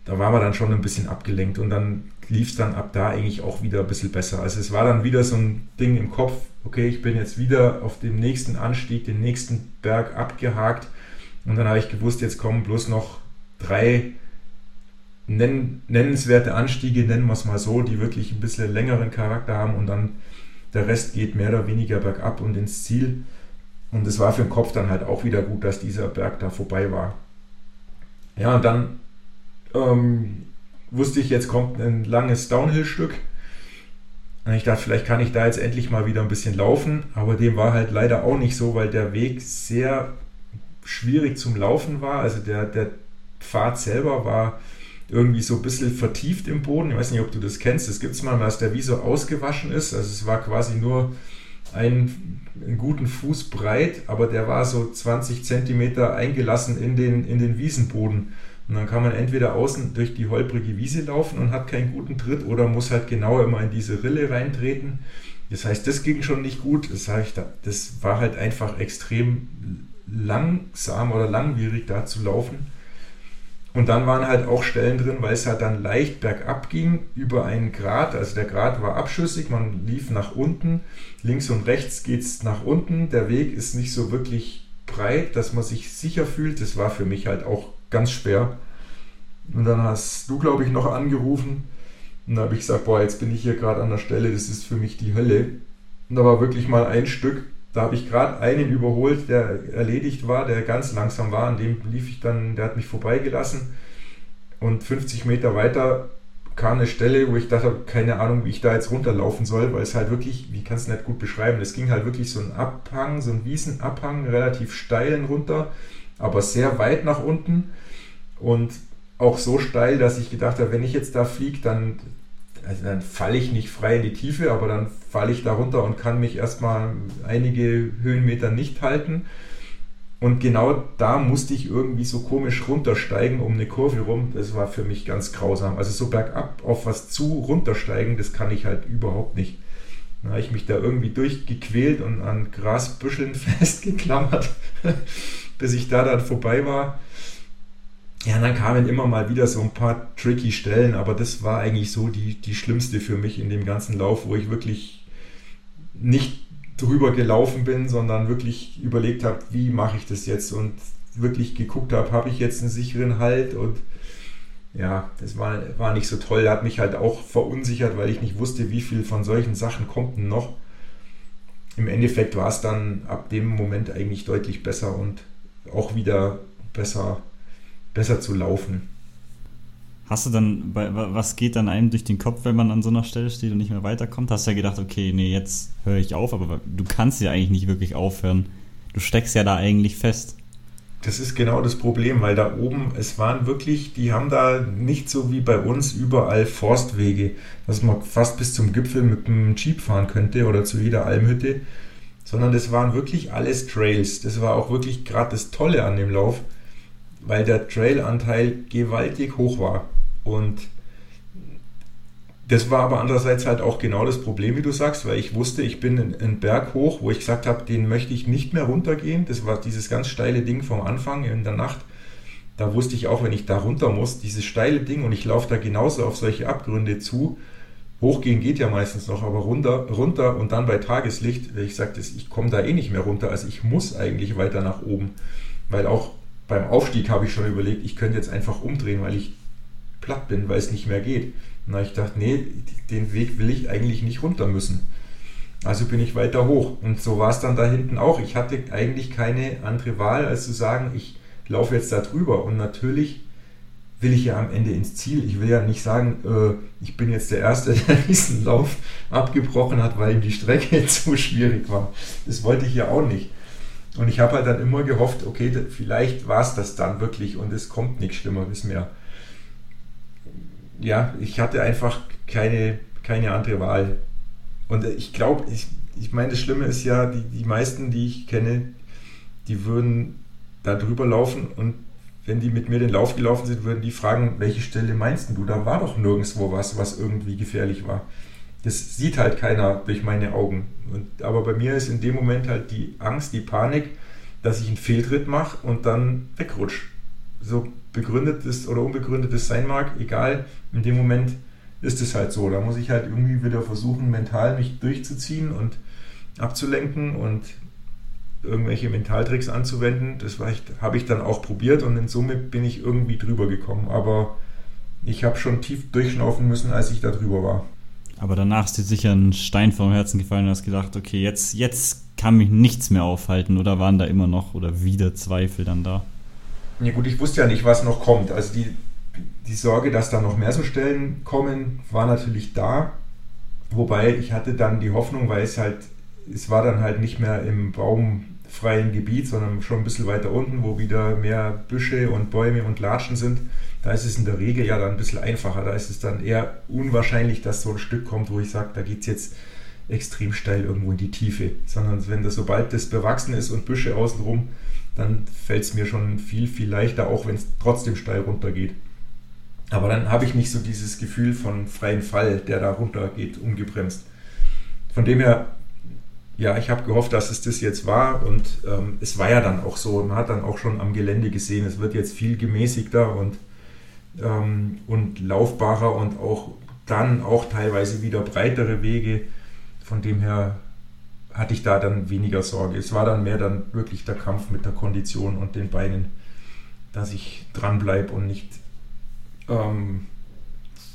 Speaker 1: da waren wir dann schon ein bisschen abgelenkt und dann lief es dann ab da eigentlich auch wieder ein bisschen besser. Also es war dann wieder so ein Ding im Kopf, okay, ich bin jetzt wieder auf dem nächsten Anstieg, den nächsten Berg abgehakt und dann habe ich gewusst, jetzt kommen bloß noch drei nennenswerte Anstiege, nennen wir es mal so, die wirklich ein bisschen längeren Charakter haben und dann der Rest geht mehr oder weniger bergab und ins Ziel. Und es war für den Kopf dann halt auch wieder gut, dass dieser Berg da vorbei war. Ja, und dann ähm, wusste ich, jetzt kommt ein langes Downhill-Stück. Und ich dachte, vielleicht kann ich da jetzt endlich mal wieder ein bisschen laufen, aber dem war halt leider auch nicht so, weil der Weg sehr schwierig zum Laufen war. Also der, der Pfad selber war irgendwie so ein bisschen vertieft im Boden. Ich weiß nicht, ob du das kennst. Das gibt es mal, dass der wie so ausgewaschen ist. Also es war quasi nur einen, einen guten Fuß breit, aber der war so 20 Zentimeter eingelassen in den, in den Wiesenboden. Und dann kann man entweder außen durch die holprige Wiese laufen und hat keinen guten Tritt oder muss halt genau immer in diese Rille reintreten. Das heißt, das ging schon nicht gut. Das, heißt, das war halt einfach extrem langsam oder langwierig da zu laufen. Und dann waren halt auch Stellen drin, weil es halt dann leicht bergab ging über einen Grat. Also der Grat war abschüssig, man lief nach unten. Links und rechts geht es nach unten. Der Weg ist nicht so wirklich breit, dass man sich sicher fühlt. Das war für mich halt auch ganz schwer. Und dann hast du, glaube ich, noch angerufen. Und da habe ich gesagt, boah, jetzt bin ich hier gerade an der Stelle, das ist für mich die Hölle. Und da war wirklich mal ein Stück, da habe ich gerade einen überholt, der erledigt war, der ganz langsam war. An dem lief ich dann, der hat mich vorbeigelassen. Und 50 Meter weiter kam eine Stelle, wo ich dachte, keine Ahnung, wie ich da jetzt runterlaufen soll, weil es halt wirklich, wie kannst du nicht gut beschreiben, es ging halt wirklich so ein Abhang, so ein Wiesenabhang, relativ steilen runter, aber sehr weit nach unten und auch so steil, dass ich gedacht habe, wenn ich jetzt da fliege, dann, also dann falle ich nicht frei in die Tiefe, aber dann falle ich da runter und kann mich erstmal einige Höhenmeter nicht halten. Und genau da musste ich irgendwie so komisch runtersteigen um eine Kurve rum. Das war für mich ganz grausam. Also so bergab auf was zu runtersteigen, das kann ich halt überhaupt nicht. Dann habe ich mich da irgendwie durchgequält und an Grasbüscheln festgeklammert, bis ich da dann vorbei war. Ja, und dann kamen immer mal wieder so ein paar tricky Stellen, aber das war eigentlich so die, die schlimmste für mich in dem ganzen Lauf, wo ich wirklich nicht drüber gelaufen bin, sondern wirklich überlegt habe, wie mache ich das jetzt und wirklich geguckt habe, habe ich jetzt einen sicheren Halt und ja, das war, war nicht so toll. Hat mich halt auch verunsichert, weil ich nicht wusste, wie viel von solchen Sachen kommt denn noch. Im Endeffekt war es dann ab dem Moment eigentlich deutlich besser und auch wieder besser, besser zu laufen.
Speaker 3: Hast du dann, was geht dann einem durch den Kopf, wenn man an so einer Stelle steht und nicht mehr weiterkommt? Hast du ja gedacht, okay, nee, jetzt höre ich auf, aber du kannst ja eigentlich nicht wirklich aufhören. Du steckst ja da eigentlich fest.
Speaker 1: Das ist genau das Problem, weil da oben, es waren wirklich, die haben da nicht so wie bei uns überall Forstwege, dass man fast bis zum Gipfel mit dem Jeep fahren könnte oder zu jeder Almhütte, sondern das waren wirklich alles Trails. Das war auch wirklich gerade das Tolle an dem Lauf, weil der Trailanteil gewaltig hoch war. Und das war aber andererseits halt auch genau das Problem, wie du sagst, weil ich wusste, ich bin einen Berg hoch, wo ich gesagt habe, den möchte ich nicht mehr runtergehen. Das war dieses ganz steile Ding vom Anfang in der Nacht. Da wusste ich auch, wenn ich da runter muss, dieses steile Ding und ich laufe da genauso auf solche Abgründe zu. Hochgehen geht ja meistens noch, aber runter, runter und dann bei Tageslicht, ich sagte, ich komme da eh nicht mehr runter. Also ich muss eigentlich weiter nach oben, weil auch beim Aufstieg habe ich schon überlegt, ich könnte jetzt einfach umdrehen, weil ich platt bin, weil es nicht mehr geht. Da ich dachte, nee, den Weg will ich eigentlich nicht runter müssen. Also bin ich weiter hoch. Und so war es dann da hinten auch. Ich hatte eigentlich keine andere Wahl, als zu sagen, ich laufe jetzt da drüber. Und natürlich will ich ja am Ende ins Ziel. Ich will ja nicht sagen, äh, ich bin jetzt der Erste, der diesen Lauf abgebrochen hat, weil ihm die Strecke zu schwierig war. Das wollte ich ja auch nicht. Und ich habe halt dann immer gehofft, okay, vielleicht war es das dann wirklich und es kommt nichts Schlimmeres mehr ja, ich hatte einfach keine, keine andere Wahl. Und ich glaube, ich, ich meine, das Schlimme ist ja, die, die meisten, die ich kenne, die würden da drüber laufen und wenn die mit mir den Lauf gelaufen sind, würden die fragen, welche Stelle meinst du? Da war doch nirgendwo was, was irgendwie gefährlich war. Das sieht halt keiner durch meine Augen. Und, aber bei mir ist in dem Moment halt die Angst, die Panik, dass ich einen Fehltritt mache und dann wegrutsche. So begründetes oder unbegründetes sein mag, egal, in dem Moment ist es halt so. Da muss ich halt irgendwie wieder versuchen, mental mich durchzuziehen und abzulenken und irgendwelche Mentaltricks anzuwenden. Das habe ich dann auch probiert und in Summe bin ich irgendwie drüber gekommen. Aber ich habe schon tief durchschnaufen müssen, als ich da drüber war.
Speaker 3: Aber danach ist dir sicher ein Stein vom Herzen gefallen und hast gedacht, okay, jetzt, jetzt kann mich nichts mehr aufhalten. Oder waren da immer noch oder wieder Zweifel dann da?
Speaker 1: Ja gut, ich wusste ja nicht, was noch kommt. Also die, die Sorge, dass da noch mehr so Stellen kommen, war natürlich da. Wobei ich hatte dann die Hoffnung, weil es halt, es war dann halt nicht mehr im baumfreien Gebiet, sondern schon ein bisschen weiter unten, wo wieder mehr Büsche und Bäume und Latschen sind. Da ist es in der Regel ja dann ein bisschen einfacher. Da ist es dann eher unwahrscheinlich, dass so ein Stück kommt, wo ich sage, da geht es jetzt extrem steil irgendwo in die Tiefe. Sondern wenn das, sobald das bewachsen ist und Büsche außenrum, dann fällt es mir schon viel, viel leichter, auch wenn es trotzdem steil runtergeht. Aber dann habe ich nicht so dieses Gefühl von freien Fall, der da runtergeht, umgebremst. Von dem her, ja, ich habe gehofft, dass es das jetzt war und ähm, es war ja dann auch so. Man hat dann auch schon am Gelände gesehen, es wird jetzt viel gemäßigter und, ähm, und laufbarer und auch dann auch teilweise wieder breitere Wege. Von dem her hatte ich da dann weniger Sorge. Es war dann mehr dann wirklich der Kampf mit der Kondition und den Beinen, dass ich dranbleibe und nicht ähm,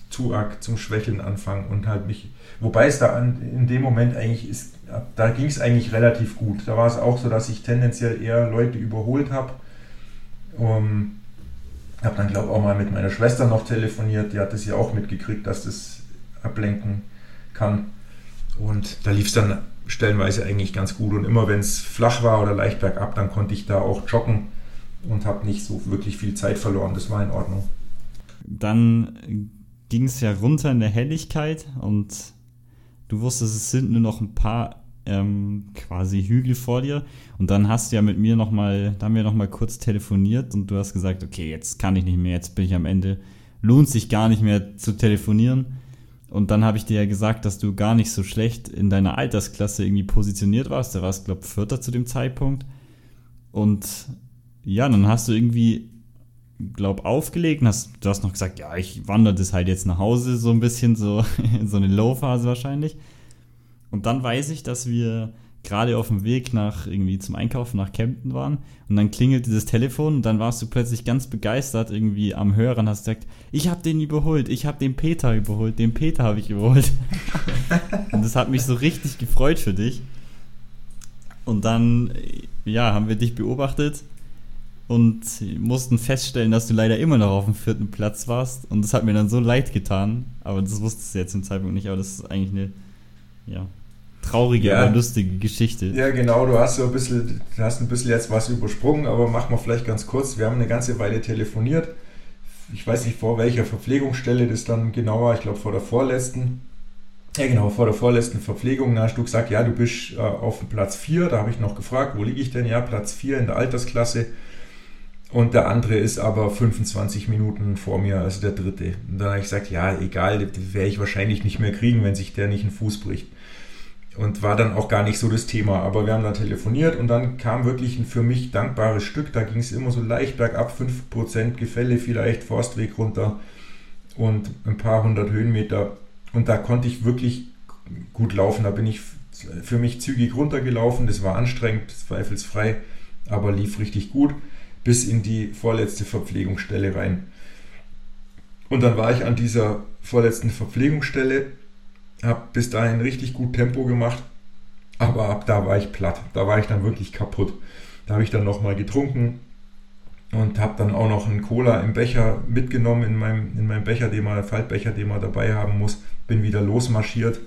Speaker 1: zu arg zum Schwächeln anfange und halt mich, wobei es da an, in dem Moment eigentlich ist, da ging es eigentlich relativ gut. Da war es auch so, dass ich tendenziell eher Leute überholt habe. Um, habe dann, glaube ich, auch mal mit meiner Schwester noch telefoniert, die hat es ja auch mitgekriegt, dass das ablenken kann. Und da lief es dann stellenweise eigentlich ganz gut. Und immer wenn es flach war oder leicht bergab, dann konnte ich da auch joggen und habe nicht so wirklich viel Zeit verloren. Das war in Ordnung.
Speaker 3: Dann ging es ja runter in der Helligkeit und du wusstest, es sind nur noch ein paar ähm, quasi Hügel vor dir. Und dann hast du ja mit mir nochmal, da haben wir nochmal kurz telefoniert und du hast gesagt, okay, jetzt kann ich nicht mehr, jetzt bin ich am Ende. Lohnt sich gar nicht mehr zu telefonieren. Und dann habe ich dir ja gesagt, dass du gar nicht so schlecht in deiner Altersklasse irgendwie positioniert warst. Da warst, glaube ich, Vierter zu dem Zeitpunkt. Und ja, dann hast du irgendwie, glaub, aufgelegt und hast, du hast noch gesagt, ja, ich wandere das halt jetzt nach Hause, so ein bisschen, so, so eine Low-Phase wahrscheinlich. Und dann weiß ich, dass wir gerade auf dem Weg nach irgendwie zum Einkaufen nach Kempten waren und dann klingelt dieses Telefon und dann warst du plötzlich ganz begeistert irgendwie am Hörer und hast gesagt, ich habe den überholt, ich habe den Peter überholt, den Peter habe ich überholt. und das hat mich so richtig gefreut für dich. Und dann, ja, haben wir dich beobachtet und mussten feststellen, dass du leider immer noch auf dem vierten Platz warst. Und das hat mir dann so leid getan. Aber das wusstest du jetzt im Zeitpunkt nicht. Aber das ist eigentlich eine, ja, traurige, ja. aber lustige Geschichte.
Speaker 1: Ja, genau, du hast so ein bisschen, du hast ein bisschen jetzt was übersprungen, aber machen wir vielleicht ganz kurz. Wir haben eine ganze Weile telefoniert. Ich weiß nicht, vor welcher Verpflegungsstelle das dann genau war, ich glaube vor der vorletzten. Ja, genau, vor der vorletzten Verpflegung. Da hast du gesagt, ja, du bist äh, auf Platz 4. Da habe ich noch gefragt, wo liege ich denn? Ja, Platz 4 in der Altersklasse. Und der andere ist aber 25 Minuten vor mir, also der dritte. Und dann habe ich gesagt, ja, egal, werde ich wahrscheinlich nicht mehr kriegen, wenn sich der nicht einen Fuß bricht und war dann auch gar nicht so das Thema. Aber wir haben dann telefoniert und dann kam wirklich ein für mich dankbares Stück. Da ging es immer so leicht bergab, 5% Gefälle vielleicht, Forstweg runter und ein paar hundert Höhenmeter. Und da konnte ich wirklich gut laufen. Da bin ich für mich zügig runtergelaufen. Das war anstrengend, zweifelsfrei, aber lief richtig gut bis in die vorletzte Verpflegungsstelle rein. Und dann war ich an dieser vorletzten Verpflegungsstelle habe bis dahin richtig gut Tempo gemacht, aber ab da war ich platt. Da war ich dann wirklich kaputt. Da habe ich dann nochmal getrunken und habe dann auch noch einen Cola im Becher mitgenommen, in meinem, in meinem Becher, den man, Faltbecher, den man dabei haben muss. Bin wieder losmarschiert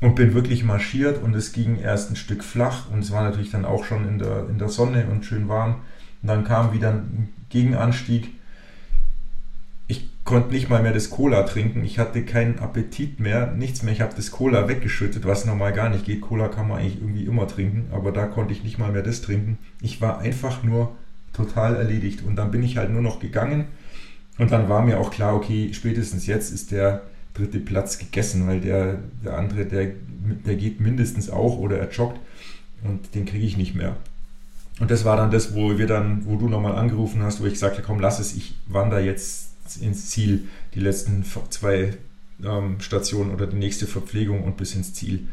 Speaker 1: und bin wirklich marschiert und es ging erst ein Stück flach und es war natürlich dann auch schon in der, in der Sonne und schön warm. Und dann kam wieder ein Gegenanstieg konnte nicht mal mehr das Cola trinken. Ich hatte keinen Appetit mehr, nichts mehr. Ich habe das Cola weggeschüttet, was normal gar nicht geht. Cola kann man eigentlich irgendwie immer trinken, aber da konnte ich nicht mal mehr das trinken. Ich war einfach nur total erledigt. Und dann bin ich halt nur noch gegangen. Und dann war mir auch klar, okay, spätestens jetzt ist der dritte Platz gegessen, weil der, der andere, der, der geht mindestens auch oder er joggt und den kriege ich nicht mehr. Und das war dann das, wo wir dann, wo du nochmal angerufen hast, wo ich sagte, komm, lass es, ich wandere jetzt ins Ziel, die letzten zwei ähm, Stationen oder die nächste Verpflegung und bis ins Ziel.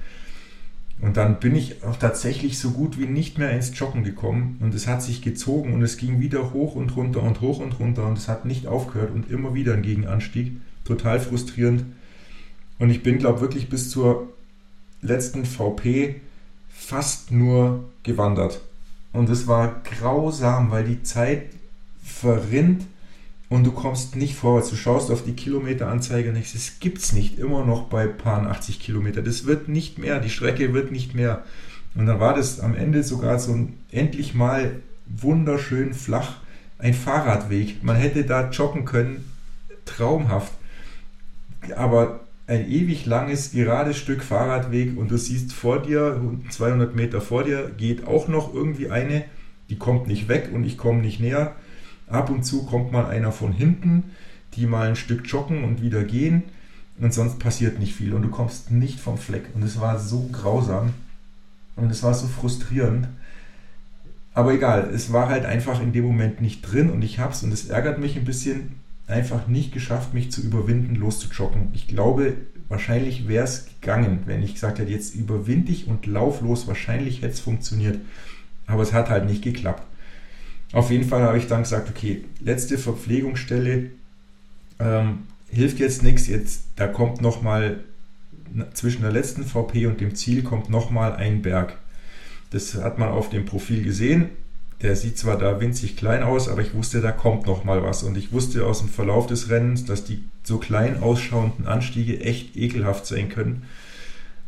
Speaker 1: Und dann bin ich auch tatsächlich so gut wie nicht mehr ins Joggen gekommen und es hat sich gezogen und es ging wieder hoch und runter und hoch und runter und es hat nicht aufgehört und immer wieder ein Gegenanstieg. Total frustrierend. Und ich bin, glaube ich, wirklich bis zur letzten VP fast nur gewandert. Und es war grausam, weil die Zeit verrinnt und du kommst nicht vorwärts. Du schaust auf die Kilometeranzeige und denkst, das gibt's nicht. Immer noch bei paar 80 Kilometer. Das wird nicht mehr. Die Strecke wird nicht mehr. Und dann war das am Ende sogar so ein endlich mal wunderschön flach ein Fahrradweg. Man hätte da joggen können. Traumhaft. Aber ein ewig langes, gerades Stück Fahrradweg und du siehst vor dir, 200 Meter vor dir, geht auch noch irgendwie eine, die kommt nicht weg und ich komme nicht näher. Ab und zu kommt mal einer von hinten, die mal ein Stück joggen und wieder gehen. Und sonst passiert nicht viel und du kommst nicht vom Fleck. Und es war so grausam und es war so frustrierend. Aber egal, es war halt einfach in dem Moment nicht drin und ich hab's und es ärgert mich ein bisschen, einfach nicht geschafft, mich zu überwinden, loszujoggen. Ich glaube, wahrscheinlich wäre es gegangen, wenn ich gesagt hätte, jetzt überwinde ich und lauf los. Wahrscheinlich hätte es funktioniert. Aber es hat halt nicht geklappt. Auf jeden Fall habe ich dann gesagt, okay, letzte Verpflegungsstelle ähm, hilft jetzt nichts. Jetzt da kommt noch mal zwischen der letzten VP und dem Ziel kommt noch mal ein Berg. Das hat man auf dem Profil gesehen. Der sieht zwar da winzig klein aus, aber ich wusste, da kommt noch mal was. Und ich wusste aus dem Verlauf des Rennens, dass die so klein ausschauenden Anstiege echt ekelhaft sein können.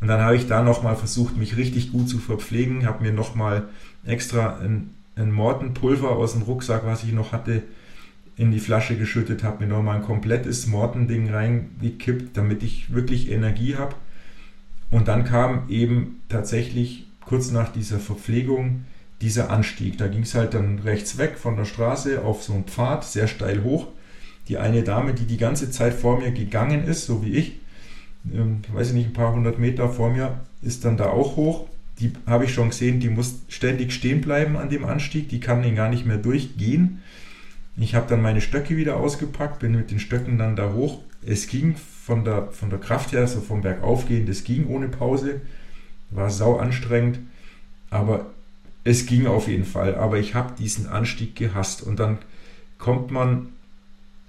Speaker 1: Und dann habe ich da noch mal versucht, mich richtig gut zu verpflegen, habe mir noch mal extra ein ein Mortenpulver aus dem Rucksack, was ich noch hatte, in die Flasche geschüttet, habe mir nochmal ein komplettes Mortending reingekippt, damit ich wirklich Energie habe. Und dann kam eben tatsächlich kurz nach dieser Verpflegung dieser Anstieg. Da ging es halt dann rechts weg von der Straße auf so einen Pfad, sehr steil hoch. Die eine Dame, die die ganze Zeit vor mir gegangen ist, so wie ich, ähm, weiß ich nicht, ein paar hundert Meter vor mir, ist dann da auch hoch die habe ich schon gesehen, die muss ständig stehen bleiben an dem Anstieg, die kann den gar nicht mehr durchgehen. Ich habe dann meine Stöcke wieder ausgepackt, bin mit den Stöcken dann da hoch. Es ging von der, von der Kraft her, so vom Berg aufgehen, das ging ohne Pause. war sau anstrengend, aber es ging auf jeden Fall. Aber ich habe diesen Anstieg gehasst und dann kommt man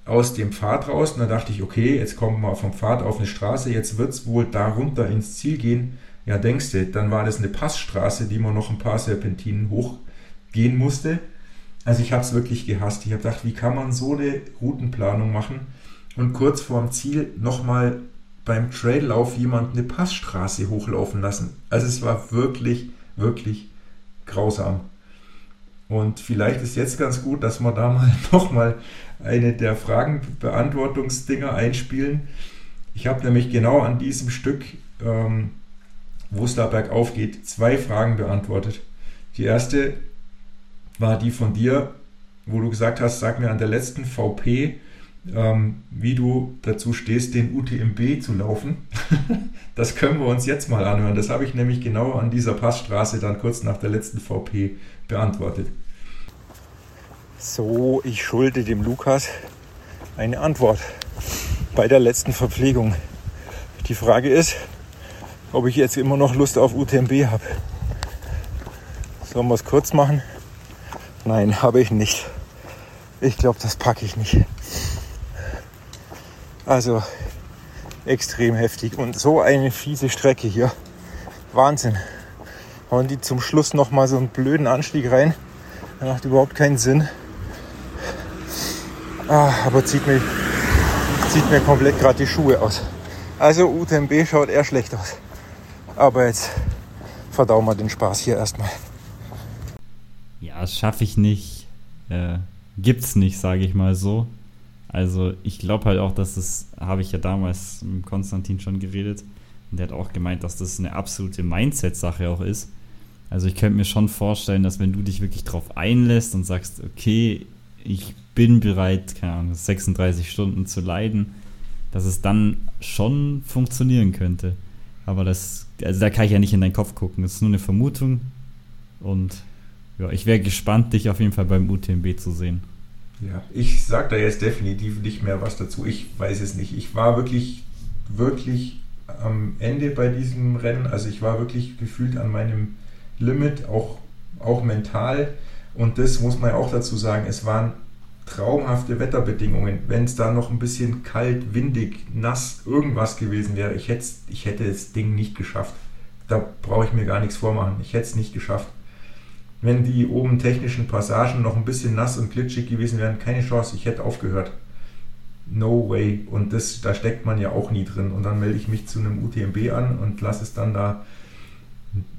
Speaker 1: aus dem Pfad raus und dann dachte ich, okay, jetzt kommen wir vom Pfad auf eine Straße, jetzt wird es wohl da runter ins Ziel gehen. Ja, denkst du, dann war das eine Passstraße, die man noch ein paar Serpentinen hochgehen musste. Also ich habe es wirklich gehasst. Ich habe gedacht, wie kann man so eine Routenplanung machen und kurz vorm Ziel nochmal beim Traillauf jemand eine Passstraße hochlaufen lassen. Also es war wirklich, wirklich grausam. Und vielleicht ist jetzt ganz gut, dass wir da mal nochmal eine der Fragenbeantwortungsdinger einspielen. Ich habe nämlich genau an diesem Stück, ähm, wo es da bergauf geht, zwei Fragen beantwortet. Die erste war die von dir, wo du gesagt hast, sag mir an der letzten VP, ähm, wie du dazu stehst, den UTMB zu laufen. das können wir uns jetzt mal anhören. Das habe ich nämlich genau an dieser Passstraße dann kurz nach der letzten VP beantwortet.
Speaker 4: So, ich schulde dem Lukas eine Antwort bei der letzten Verpflegung. Die Frage ist, ob ich jetzt immer noch Lust auf UTMB habe. Sollen wir es kurz machen? Nein, habe ich nicht. Ich glaube, das packe ich nicht. Also extrem heftig. Und so eine fiese Strecke hier. Wahnsinn. Hauen die zum Schluss nochmal so einen blöden Anstieg rein. Das macht überhaupt keinen Sinn. Ah, aber zieht mir, zieht mir komplett gerade die Schuhe aus. Also UTMB schaut eher schlecht aus. Aber jetzt verdauen wir den Spaß hier erstmal.
Speaker 3: Ja, schaffe ich nicht. Äh, gibt's nicht, sage ich mal so. Also ich glaube halt auch, dass das, habe ich ja damals mit Konstantin schon geredet, und der hat auch gemeint, dass das eine absolute Mindset-Sache auch ist. Also ich könnte mir schon vorstellen, dass wenn du dich wirklich drauf einlässt und sagst, okay, ich bin bereit, keine Ahnung, 36 Stunden zu leiden, dass es dann schon funktionieren könnte. Aber das, also da kann ich ja nicht in deinen Kopf gucken. Das ist nur eine Vermutung. Und ja, ich wäre gespannt, dich auf jeden Fall beim UTMB zu sehen.
Speaker 1: Ja, ich sage da jetzt definitiv nicht mehr was dazu. Ich weiß es nicht. Ich war wirklich, wirklich am Ende bei diesem Rennen. Also ich war wirklich gefühlt an meinem Limit, auch, auch mental. Und das muss man ja auch dazu sagen, es waren traumhafte Wetterbedingungen. Wenn es da noch ein bisschen kalt, windig, nass, irgendwas gewesen wäre, ich, ich hätte das Ding nicht geschafft. Da brauche ich mir gar nichts vormachen. Ich hätte es nicht geschafft wenn die oben technischen Passagen noch ein bisschen nass und glitschig gewesen wären, keine Chance, ich hätte aufgehört. No way. Und das, da steckt man ja auch nie drin. Und dann melde ich mich zu einem UTMB an und lasse es dann da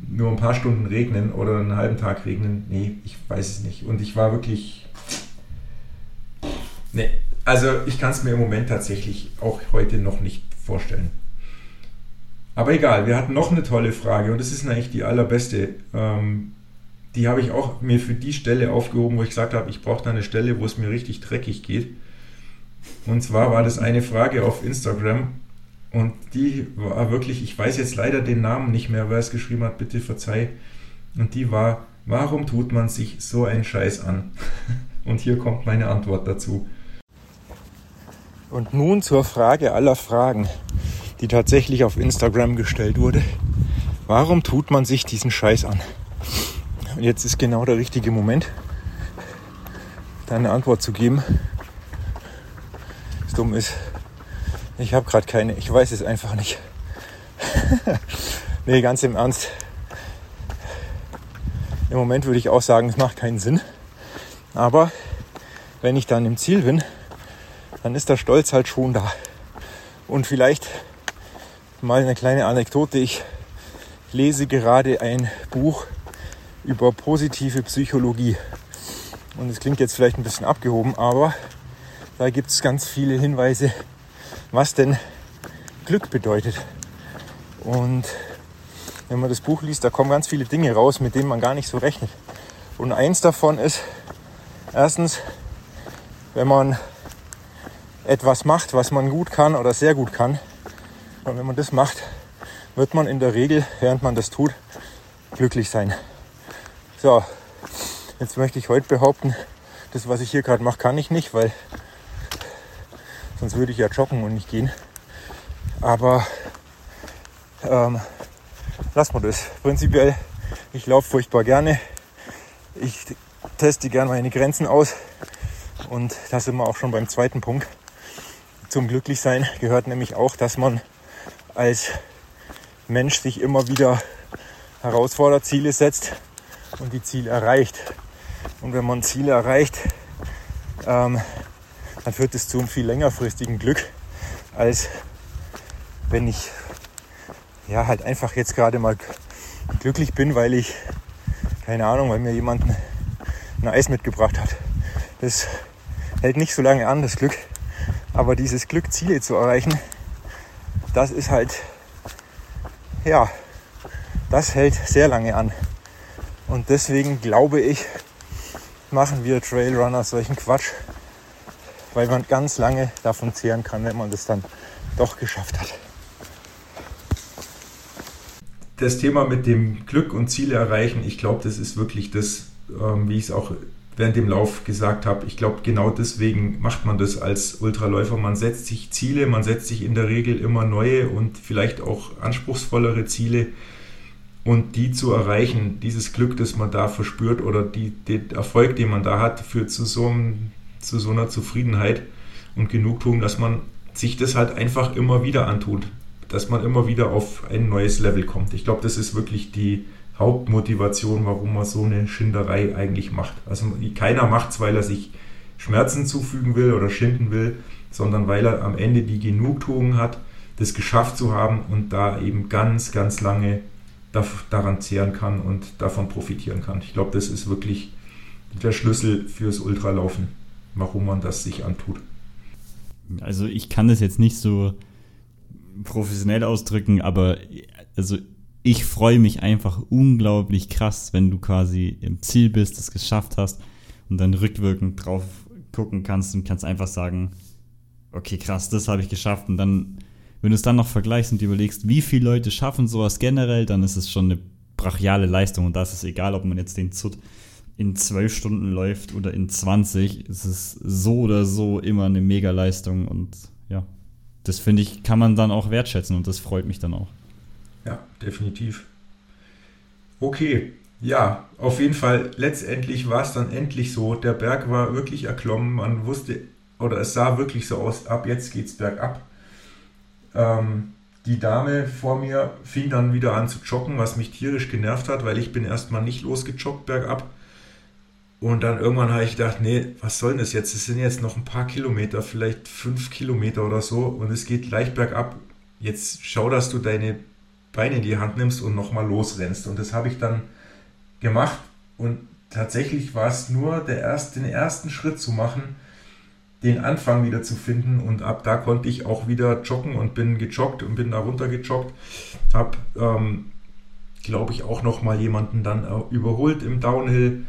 Speaker 1: nur ein paar Stunden regnen oder einen halben Tag regnen. Nee, ich weiß es nicht. Und ich war wirklich. Nee, also ich kann es mir im Moment tatsächlich auch heute noch nicht vorstellen. Aber egal, wir hatten noch eine tolle Frage und das ist eigentlich die allerbeste. Ähm, die habe ich auch mir für die Stelle aufgehoben, wo ich gesagt habe, ich brauche da eine Stelle, wo es mir richtig dreckig geht. Und zwar war das eine Frage auf Instagram und die war wirklich, ich weiß jetzt leider den Namen nicht mehr, wer es geschrieben hat, bitte verzeih. Und die war, warum tut man sich so einen Scheiß an? Und hier kommt meine Antwort dazu.
Speaker 4: Und nun zur Frage aller Fragen, die tatsächlich auf Instagram gestellt wurde. Warum tut man sich diesen Scheiß an? Und jetzt ist genau der richtige Moment, da eine Antwort zu geben. Das dumm ist, ich habe gerade keine, ich weiß es einfach nicht. nee, ganz im Ernst. Im Moment würde ich auch sagen, es macht keinen Sinn. Aber wenn ich dann im Ziel bin, dann ist der Stolz halt schon da. Und vielleicht mal eine kleine Anekdote. Ich lese gerade ein Buch über positive Psychologie. Und es klingt jetzt vielleicht ein bisschen abgehoben, aber da gibt es ganz viele Hinweise, was denn Glück bedeutet. Und wenn man das Buch liest, da kommen ganz viele Dinge raus, mit denen man gar nicht so rechnet. Und eins davon ist, erstens, wenn man etwas macht, was man gut kann oder sehr gut kann, und wenn man das macht, wird man in der Regel, während man das tut, glücklich sein. So, jetzt möchte ich heute behaupten, das, was ich hier gerade mache, kann ich nicht, weil sonst würde ich ja joggen und nicht gehen. Aber ähm, lassen wir das. Prinzipiell, ich laufe furchtbar gerne. Ich teste gerne meine Grenzen aus. Und da sind wir auch schon beim zweiten Punkt. Zum Glücklichsein gehört nämlich auch, dass man als Mensch sich immer wieder herausfordert, Ziele setzt und die Ziele erreicht. Und wenn man Ziele erreicht, ähm, dann führt es zu einem viel längerfristigen Glück, als wenn ich ja halt einfach jetzt gerade mal glücklich bin, weil ich, keine Ahnung, weil mir jemand ein Eis mitgebracht hat. Das hält nicht so lange an, das Glück. Aber dieses Glück, Ziele zu erreichen, das ist halt, ja, das hält sehr lange an. Und deswegen glaube ich, machen wir Trailrunner solchen Quatsch, weil man ganz lange davon zehren kann, wenn man das dann doch geschafft hat.
Speaker 1: Das Thema mit dem Glück und Ziele erreichen, ich glaube, das ist wirklich das, ähm, wie ich es auch während dem Lauf gesagt habe. Ich glaube, genau deswegen macht man das als Ultraläufer. Man setzt sich Ziele, man setzt sich in der Regel immer neue und vielleicht auch anspruchsvollere Ziele. Und die zu erreichen, dieses Glück, das man da verspürt oder die, den Erfolg, den man da hat, führt zu so, einem, zu so einer Zufriedenheit und Genugtuung, dass man sich das halt einfach immer wieder antut. Dass man immer wieder auf ein neues Level kommt. Ich glaube, das ist wirklich die Hauptmotivation, warum man so eine Schinderei eigentlich macht. Also keiner macht es, weil er sich Schmerzen zufügen will oder schinden will, sondern weil er am Ende die Genugtuung hat, das geschafft zu haben und da eben ganz, ganz lange daran zehren kann und davon profitieren kann. Ich glaube, das ist wirklich der Schlüssel fürs Ultralaufen, warum man das sich antut.
Speaker 3: Also ich kann das jetzt nicht so professionell ausdrücken, aber also ich freue mich einfach unglaublich krass, wenn du quasi im Ziel bist, es geschafft hast und dann rückwirkend drauf gucken kannst und kannst einfach sagen, okay, krass, das habe ich geschafft und dann wenn du es dann noch vergleichst und überlegst, wie viele Leute schaffen sowas generell, dann ist es schon eine brachiale Leistung. Und da ist es egal, ob man jetzt den Zut in zwölf Stunden läuft oder in 20. Es ist so oder so immer eine Mega-Leistung. Und ja, das finde ich, kann man dann auch wertschätzen und das freut mich dann auch.
Speaker 1: Ja, definitiv. Okay, ja, auf jeden Fall, letztendlich war es dann endlich so. Der Berg war wirklich erklommen. Man wusste, oder es sah wirklich so aus, ab jetzt geht es bergab. Ähm, die Dame vor mir fing dann wieder an zu joggen, was mich tierisch genervt hat, weil ich bin erstmal nicht losgejoggt bergab. Und dann irgendwann habe ich gedacht, nee, was soll denn das jetzt? Es sind jetzt noch ein paar Kilometer, vielleicht fünf Kilometer oder so und es geht leicht bergab. Jetzt schau, dass du deine Beine in die Hand nimmst und nochmal losrennst. Und das habe ich dann gemacht und tatsächlich war es nur der erst, den ersten Schritt zu machen, den Anfang wieder zu finden und ab da konnte ich auch wieder joggen und bin gejoggt und bin da runter gejoggt. Habe, ähm, glaube ich, auch noch mal jemanden dann überholt im Downhill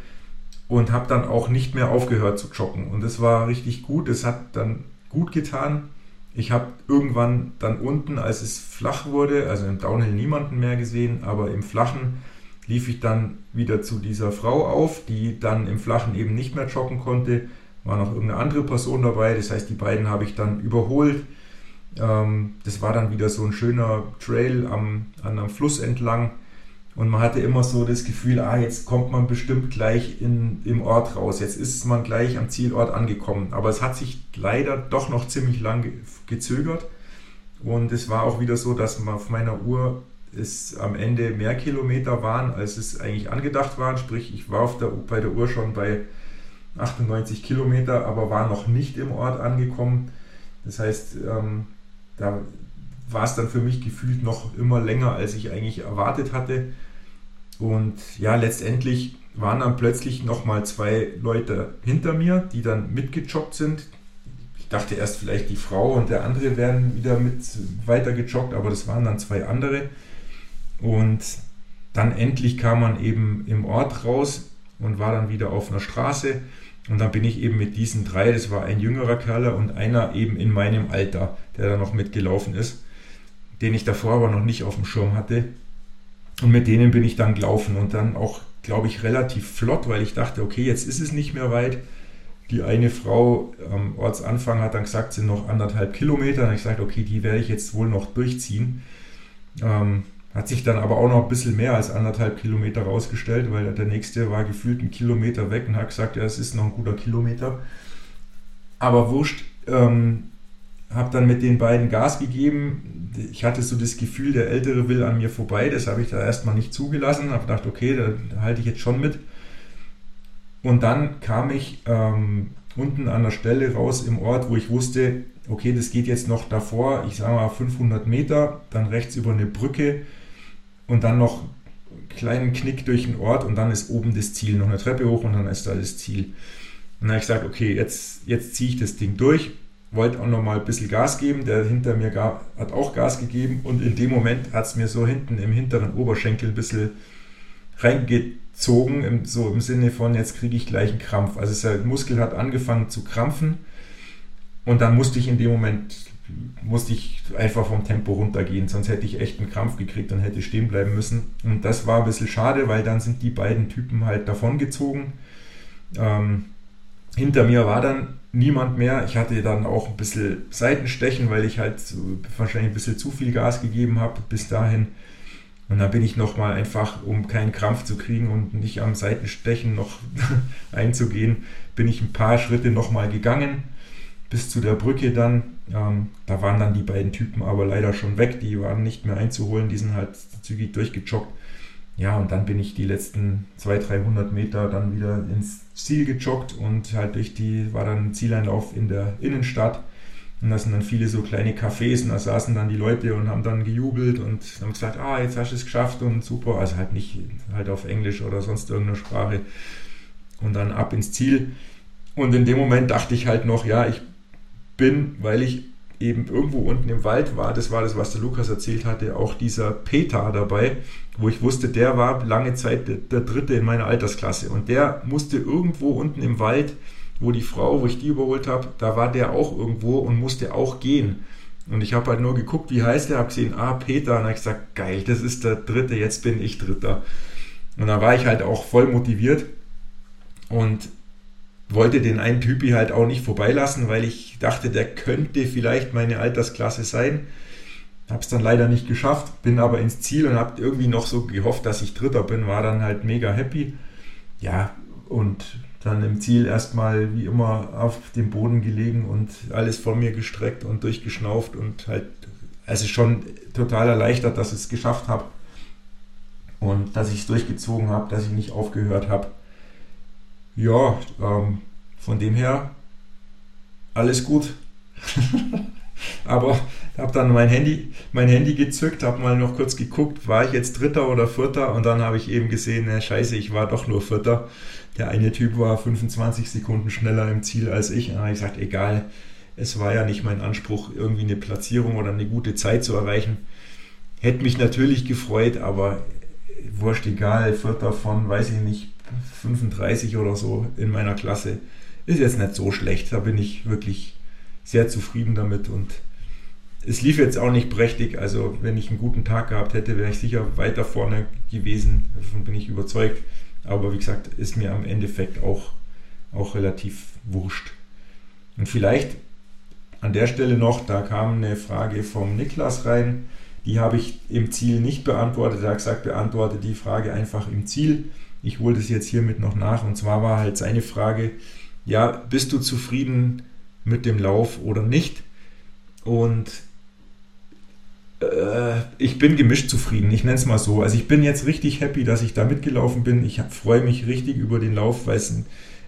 Speaker 1: und habe dann auch nicht mehr aufgehört zu joggen und es war richtig gut. Es hat dann gut getan. Ich habe irgendwann dann unten, als es flach wurde, also im Downhill niemanden mehr gesehen, aber im Flachen lief ich dann wieder zu dieser Frau auf, die dann im Flachen eben nicht mehr joggen konnte war noch irgendeine andere Person dabei. Das heißt, die beiden habe ich dann überholt. Ähm, das war dann wieder so ein schöner Trail am, an einem Fluss entlang. Und man hatte immer so das Gefühl, ah, jetzt kommt man bestimmt gleich in, im Ort raus. Jetzt ist man gleich am Zielort angekommen. Aber es hat sich leider doch noch ziemlich lang gezögert. Und es war auch wieder so, dass man auf meiner Uhr es am Ende mehr Kilometer waren, als es eigentlich angedacht waren. Sprich, ich war auf der, bei der Uhr schon bei 98 Kilometer, aber war noch nicht im Ort angekommen. Das heißt, ähm, da war es dann für mich gefühlt noch immer länger, als ich eigentlich erwartet hatte. Und ja, letztendlich waren dann plötzlich nochmal zwei Leute hinter mir, die dann mitgejoggt sind. Dachte erst vielleicht die Frau und der andere werden wieder mit weiter gejoggt, aber das waren dann zwei andere. Und dann endlich kam man eben im Ort raus und war dann wieder auf einer Straße. Und dann bin ich eben mit diesen drei, das war ein jüngerer Kerl und einer eben in meinem Alter, der da noch mitgelaufen ist, den ich davor aber noch nicht auf dem Schirm hatte. Und mit denen bin ich dann gelaufen und dann auch, glaube ich, relativ flott, weil ich dachte, okay, jetzt ist es nicht mehr weit. Die eine Frau am Ortsanfang hat dann gesagt, sind noch anderthalb Kilometer. Und ich sagte, okay, die werde ich jetzt wohl noch durchziehen. Ähm, Hat sich dann aber auch noch ein bisschen mehr als anderthalb Kilometer rausgestellt, weil der nächste war gefühlt einen Kilometer weg und hat gesagt, ja, es ist noch ein guter Kilometer. Aber wurscht, ähm, habe dann mit den beiden Gas gegeben. Ich hatte so das Gefühl, der Ältere will an mir vorbei. Das habe ich da erstmal nicht zugelassen. Habe gedacht, okay, da halte ich jetzt schon mit. Und dann kam ich ähm, unten an der Stelle raus im Ort, wo ich wusste, okay, das geht jetzt noch davor, ich sage mal 500 Meter, dann rechts über eine Brücke und dann noch einen kleinen Knick durch den Ort und dann ist oben das Ziel, noch eine Treppe hoch und dann ist da das Ziel. Und dann habe ich gesagt, okay, jetzt, jetzt ziehe ich das Ding durch, wollte auch noch mal ein bisschen Gas geben, der hinter mir gar, hat auch Gas gegeben und in dem Moment hat es mir so hinten im hinteren Oberschenkel ein bisschen reingezogen, im, so im Sinne von, jetzt kriege ich gleich einen Krampf. Also der Muskel hat angefangen zu krampfen und dann musste ich in dem Moment, musste ich einfach vom Tempo runtergehen, sonst hätte ich echt einen Krampf gekriegt und hätte stehen bleiben müssen. Und das war ein bisschen schade, weil dann sind die beiden Typen halt davongezogen. Ähm, hinter mir war dann niemand mehr. Ich hatte dann auch ein bisschen Seitenstechen, weil ich halt wahrscheinlich ein bisschen zu viel Gas gegeben habe bis dahin. Und dann bin ich nochmal einfach, um keinen Krampf zu kriegen und nicht am Seitenstechen noch einzugehen, bin ich ein paar Schritte nochmal gegangen bis zu der Brücke dann. Ähm, da waren dann die beiden Typen aber leider schon weg, die waren nicht mehr einzuholen, die sind halt zügig durchgejoggt. Ja, und dann bin ich die letzten 200, 300 Meter dann wieder ins Ziel gejoggt und halt durch die, war dann ein Zieleinlauf in der Innenstadt. Und da sind dann viele so kleine Cafés und da saßen dann die Leute und haben dann gejubelt und haben gesagt, ah, jetzt hast du es geschafft und super. Also halt nicht halt auf Englisch oder sonst irgendeine Sprache. Und dann ab ins Ziel. Und in dem Moment dachte ich halt noch, ja, ich bin, weil ich eben irgendwo unten im Wald war, das war das, was der Lukas erzählt hatte, auch dieser Peter dabei, wo ich wusste, der war lange Zeit der, der, Dritte in meiner Altersklasse und der musste irgendwo unten im Wald, wo die Frau, wo ich die überholt habe, da war der auch irgendwo und musste auch gehen. Und ich habe halt nur geguckt, wie heißt der, habe gesehen, ah, Peter, und habe gesagt, geil, das ist der Dritte, jetzt bin ich Dritter. Und da war ich halt auch voll motiviert und wollte den einen Typi halt auch nicht vorbeilassen, weil ich dachte, der könnte vielleicht meine Altersklasse sein. Habe es dann leider nicht geschafft, bin aber ins Ziel und habe irgendwie noch so gehofft, dass ich Dritter bin, war dann halt mega happy. Ja, und dann im Ziel erstmal wie immer auf dem Boden gelegen und alles vor mir gestreckt und durchgeschnauft und halt, also schon total erleichtert, dass ich es geschafft habe und dass ich es durchgezogen habe, dass ich nicht aufgehört habe. Ja, ähm, von dem her alles gut. Aber habe dann mein Handy, mein Handy gezückt, habe mal noch kurz geguckt, war ich jetzt Dritter oder Vierter und dann habe ich eben gesehen, na, scheiße, ich war doch nur Vierter. Der eine Typ war 25 Sekunden schneller im Ziel als ich. Dann habe ich gesagt, egal, es war ja nicht mein Anspruch, irgendwie eine Platzierung oder eine gute Zeit zu erreichen. Hätte mich natürlich gefreut, aber wurscht egal, Vierter von, weiß ich nicht, 35 oder so in meiner Klasse ist jetzt nicht so schlecht. Da bin ich wirklich sehr zufrieden damit und es lief jetzt auch nicht prächtig. Also, wenn ich einen guten Tag gehabt hätte, wäre ich sicher weiter vorne gewesen. Davon bin ich überzeugt. Aber wie gesagt, ist mir am Endeffekt auch, auch relativ wurscht. Und vielleicht an der Stelle noch, da kam eine Frage vom Niklas rein. Die habe ich im Ziel nicht beantwortet. Er hat gesagt, beantworte die Frage einfach im Ziel. Ich hole das jetzt hiermit noch nach. Und zwar war halt seine Frage, ja, bist du zufrieden mit dem Lauf oder nicht? Und ich bin gemischt zufrieden, ich nenne es mal so. Also ich bin jetzt richtig happy, dass ich da mitgelaufen bin. Ich freue mich richtig über den Lauf, weil es ein,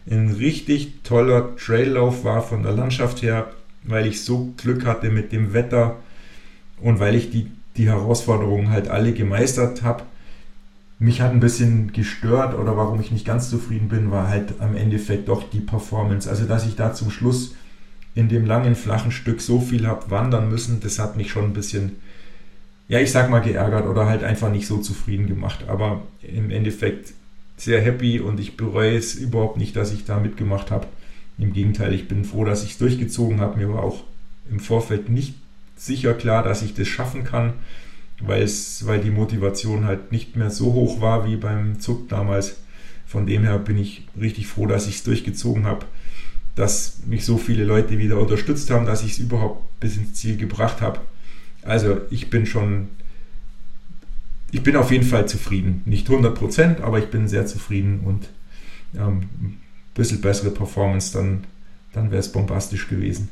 Speaker 1: ein richtig toller Traillauf war von der Landschaft her, weil ich so Glück hatte mit dem Wetter und weil ich die, die Herausforderungen halt alle gemeistert habe. Mich hat ein bisschen gestört oder warum ich nicht ganz zufrieden bin, war halt am Endeffekt doch die Performance. Also, dass ich da zum Schluss in dem langen, flachen Stück so viel habe wandern müssen, das hat mich schon ein bisschen, ja, ich sag mal geärgert oder halt einfach nicht so zufrieden gemacht. Aber im Endeffekt sehr happy und ich bereue es überhaupt nicht, dass ich da mitgemacht habe. Im Gegenteil, ich bin froh, dass ich es durchgezogen habe. Mir war auch im Vorfeld nicht sicher klar, dass ich das schaffen kann weil, es, weil die Motivation halt nicht mehr so hoch war wie beim Zug damals. Von dem her bin ich richtig froh, dass ich es durchgezogen habe, dass mich so viele Leute wieder unterstützt haben, dass ich es überhaupt bis ins Ziel gebracht habe. Also ich bin schon ich bin auf jeden Fall zufrieden. Nicht 100%, aber ich bin sehr zufrieden und ähm, ein bisschen bessere Performance, dann, dann wäre es bombastisch gewesen.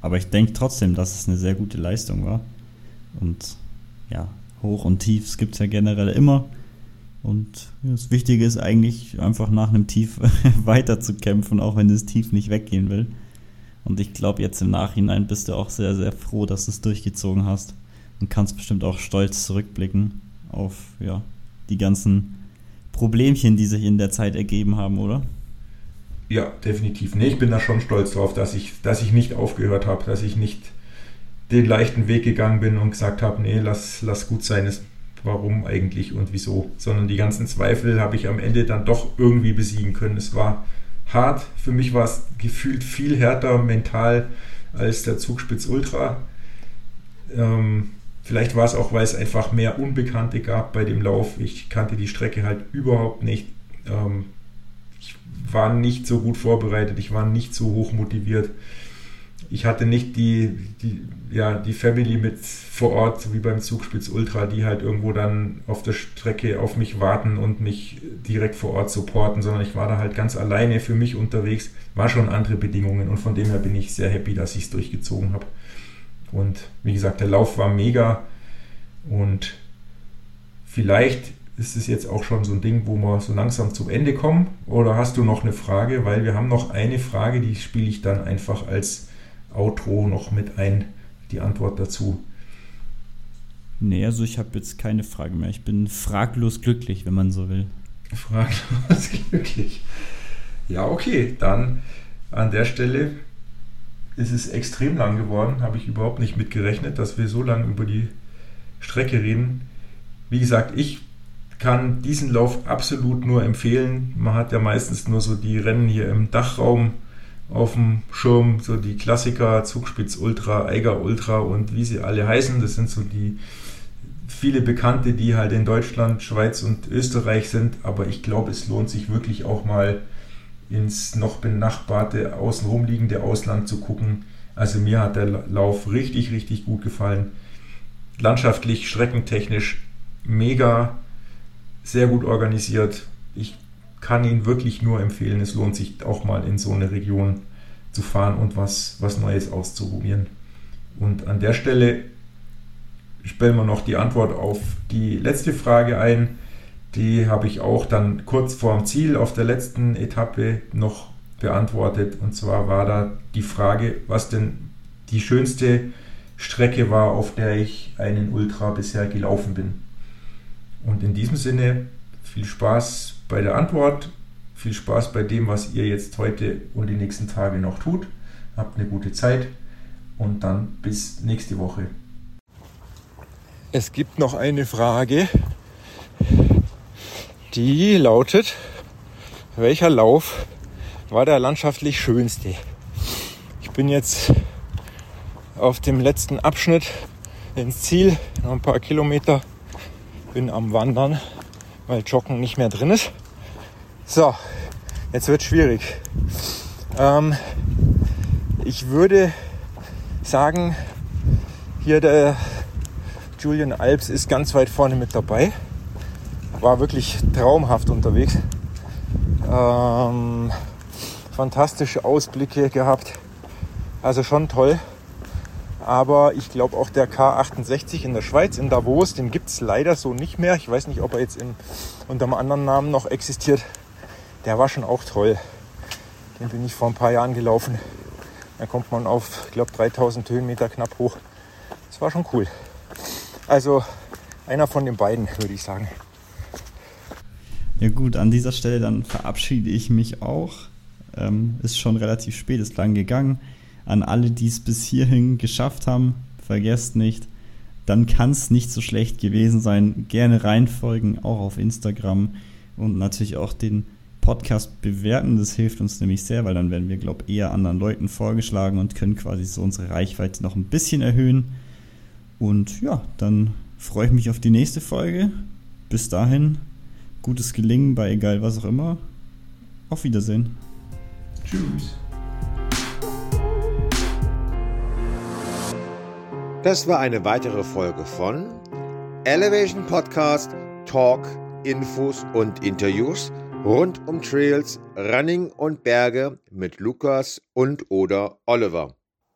Speaker 3: Aber ich denke trotzdem, dass es eine sehr gute Leistung war. Und ja, Hoch und Tiefs gibt es ja generell immer. Und das Wichtige ist eigentlich einfach nach einem Tief weiter zu kämpfen, auch wenn das Tief nicht weggehen will. Und ich glaube, jetzt im Nachhinein bist du auch sehr, sehr froh, dass du es durchgezogen hast. Und kannst bestimmt auch stolz zurückblicken auf ja, die ganzen Problemchen, die sich in der Zeit ergeben haben, oder?
Speaker 1: Ja, definitiv. Nee, ich bin da schon stolz drauf, dass ich, dass ich nicht aufgehört habe, dass ich nicht den leichten Weg gegangen bin und gesagt habe, nee, lass, lass gut sein, ist, warum eigentlich und wieso, sondern die ganzen Zweifel habe ich am Ende dann doch irgendwie besiegen können. Es war hart, für mich war es gefühlt viel härter mental als der Zugspitz Ultra. Ähm, vielleicht war es auch, weil es einfach mehr Unbekannte gab bei dem Lauf. Ich kannte die Strecke halt überhaupt nicht. Ähm, ich war nicht so gut vorbereitet, ich war nicht so hoch motiviert ich hatte nicht die, die, ja, die Family mit vor Ort, wie beim Zugspitz Ultra, die halt irgendwo dann auf der Strecke auf mich warten und mich direkt vor Ort supporten, sondern ich war da halt ganz alleine für mich unterwegs. War schon andere Bedingungen und von dem her bin ich sehr happy, dass ich es durchgezogen habe. Und wie gesagt, der Lauf war mega und vielleicht ist es jetzt auch schon so ein Ding, wo wir so langsam zum Ende kommen. Oder hast du noch eine Frage? Weil wir haben noch eine Frage, die spiele ich dann einfach als Outro noch mit ein, die Antwort dazu.
Speaker 3: Nee, also ich habe jetzt keine Frage mehr. Ich bin fraglos glücklich, wenn man so will.
Speaker 1: Fraglos glücklich. Ja, okay, dann an der Stelle ist es extrem lang geworden. Habe ich überhaupt nicht mitgerechnet, dass wir so lange über die Strecke reden. Wie gesagt, ich kann diesen Lauf absolut nur empfehlen. Man hat ja meistens nur so die Rennen hier im Dachraum auf dem Schirm, so die Klassiker, Zugspitz Ultra, Eiger Ultra und wie sie alle heißen. Das sind so die viele Bekannte, die halt in Deutschland, Schweiz und Österreich sind. Aber ich glaube, es lohnt sich wirklich auch mal ins noch benachbarte, außenrum liegende Ausland zu gucken. Also mir hat der Lauf richtig, richtig gut gefallen. Landschaftlich, streckentechnisch mega, sehr gut organisiert. Ich kann ihn wirklich nur empfehlen. Es lohnt sich auch mal in so eine Region zu fahren und was, was Neues auszuprobieren. Und an der Stelle stellen wir noch die Antwort auf die letzte Frage ein. Die habe ich auch dann kurz vorm Ziel auf der letzten Etappe noch beantwortet. Und zwar war da die Frage, was denn die schönste Strecke war, auf der ich einen Ultra bisher gelaufen bin. Und in diesem Sinne viel Spaß bei der Antwort. Viel Spaß bei dem, was ihr jetzt heute und die nächsten Tage noch tut. Habt eine gute Zeit und dann bis nächste Woche.
Speaker 4: Es gibt noch eine Frage, die lautet, welcher Lauf war der landschaftlich schönste? Ich bin jetzt auf dem letzten Abschnitt ins Ziel, noch ein paar Kilometer, bin am Wandern weil Joggen nicht mehr drin ist. So, jetzt wird schwierig. Ähm, ich würde sagen, hier der Julian Alps ist ganz weit vorne mit dabei. War wirklich traumhaft unterwegs. Ähm, fantastische Ausblicke gehabt. Also schon toll. Aber ich glaube auch der K68 in der Schweiz, in Davos, den gibt es leider so nicht mehr. Ich weiß nicht, ob er jetzt in, unter einem anderen Namen noch existiert. Der war schon auch toll. Den bin ich vor ein paar Jahren gelaufen. Da kommt man auf, ich glaube, 3000 Höhenmeter knapp hoch. Das war schon cool. Also einer von den beiden, würde ich sagen.
Speaker 3: Ja gut, an dieser Stelle dann verabschiede ich mich auch. Ähm, ist schon relativ spät, ist lang gegangen an alle, die es bis hierhin geschafft haben, vergesst nicht, dann kann es nicht so schlecht gewesen sein. Gerne reinfolgen, auch auf Instagram und natürlich auch den Podcast bewerten. Das hilft uns nämlich sehr, weil dann werden wir, glaube ich, eher anderen Leuten vorgeschlagen und können quasi so unsere Reichweite noch ein bisschen erhöhen. Und ja, dann freue ich mich auf die nächste Folge. Bis dahin, gutes Gelingen bei egal was auch immer. Auf Wiedersehen.
Speaker 1: Tschüss.
Speaker 2: Das war eine weitere Folge von Elevation Podcast, Talk, Infos und Interviews rund um Trails, Running und Berge mit Lukas und oder Oliver.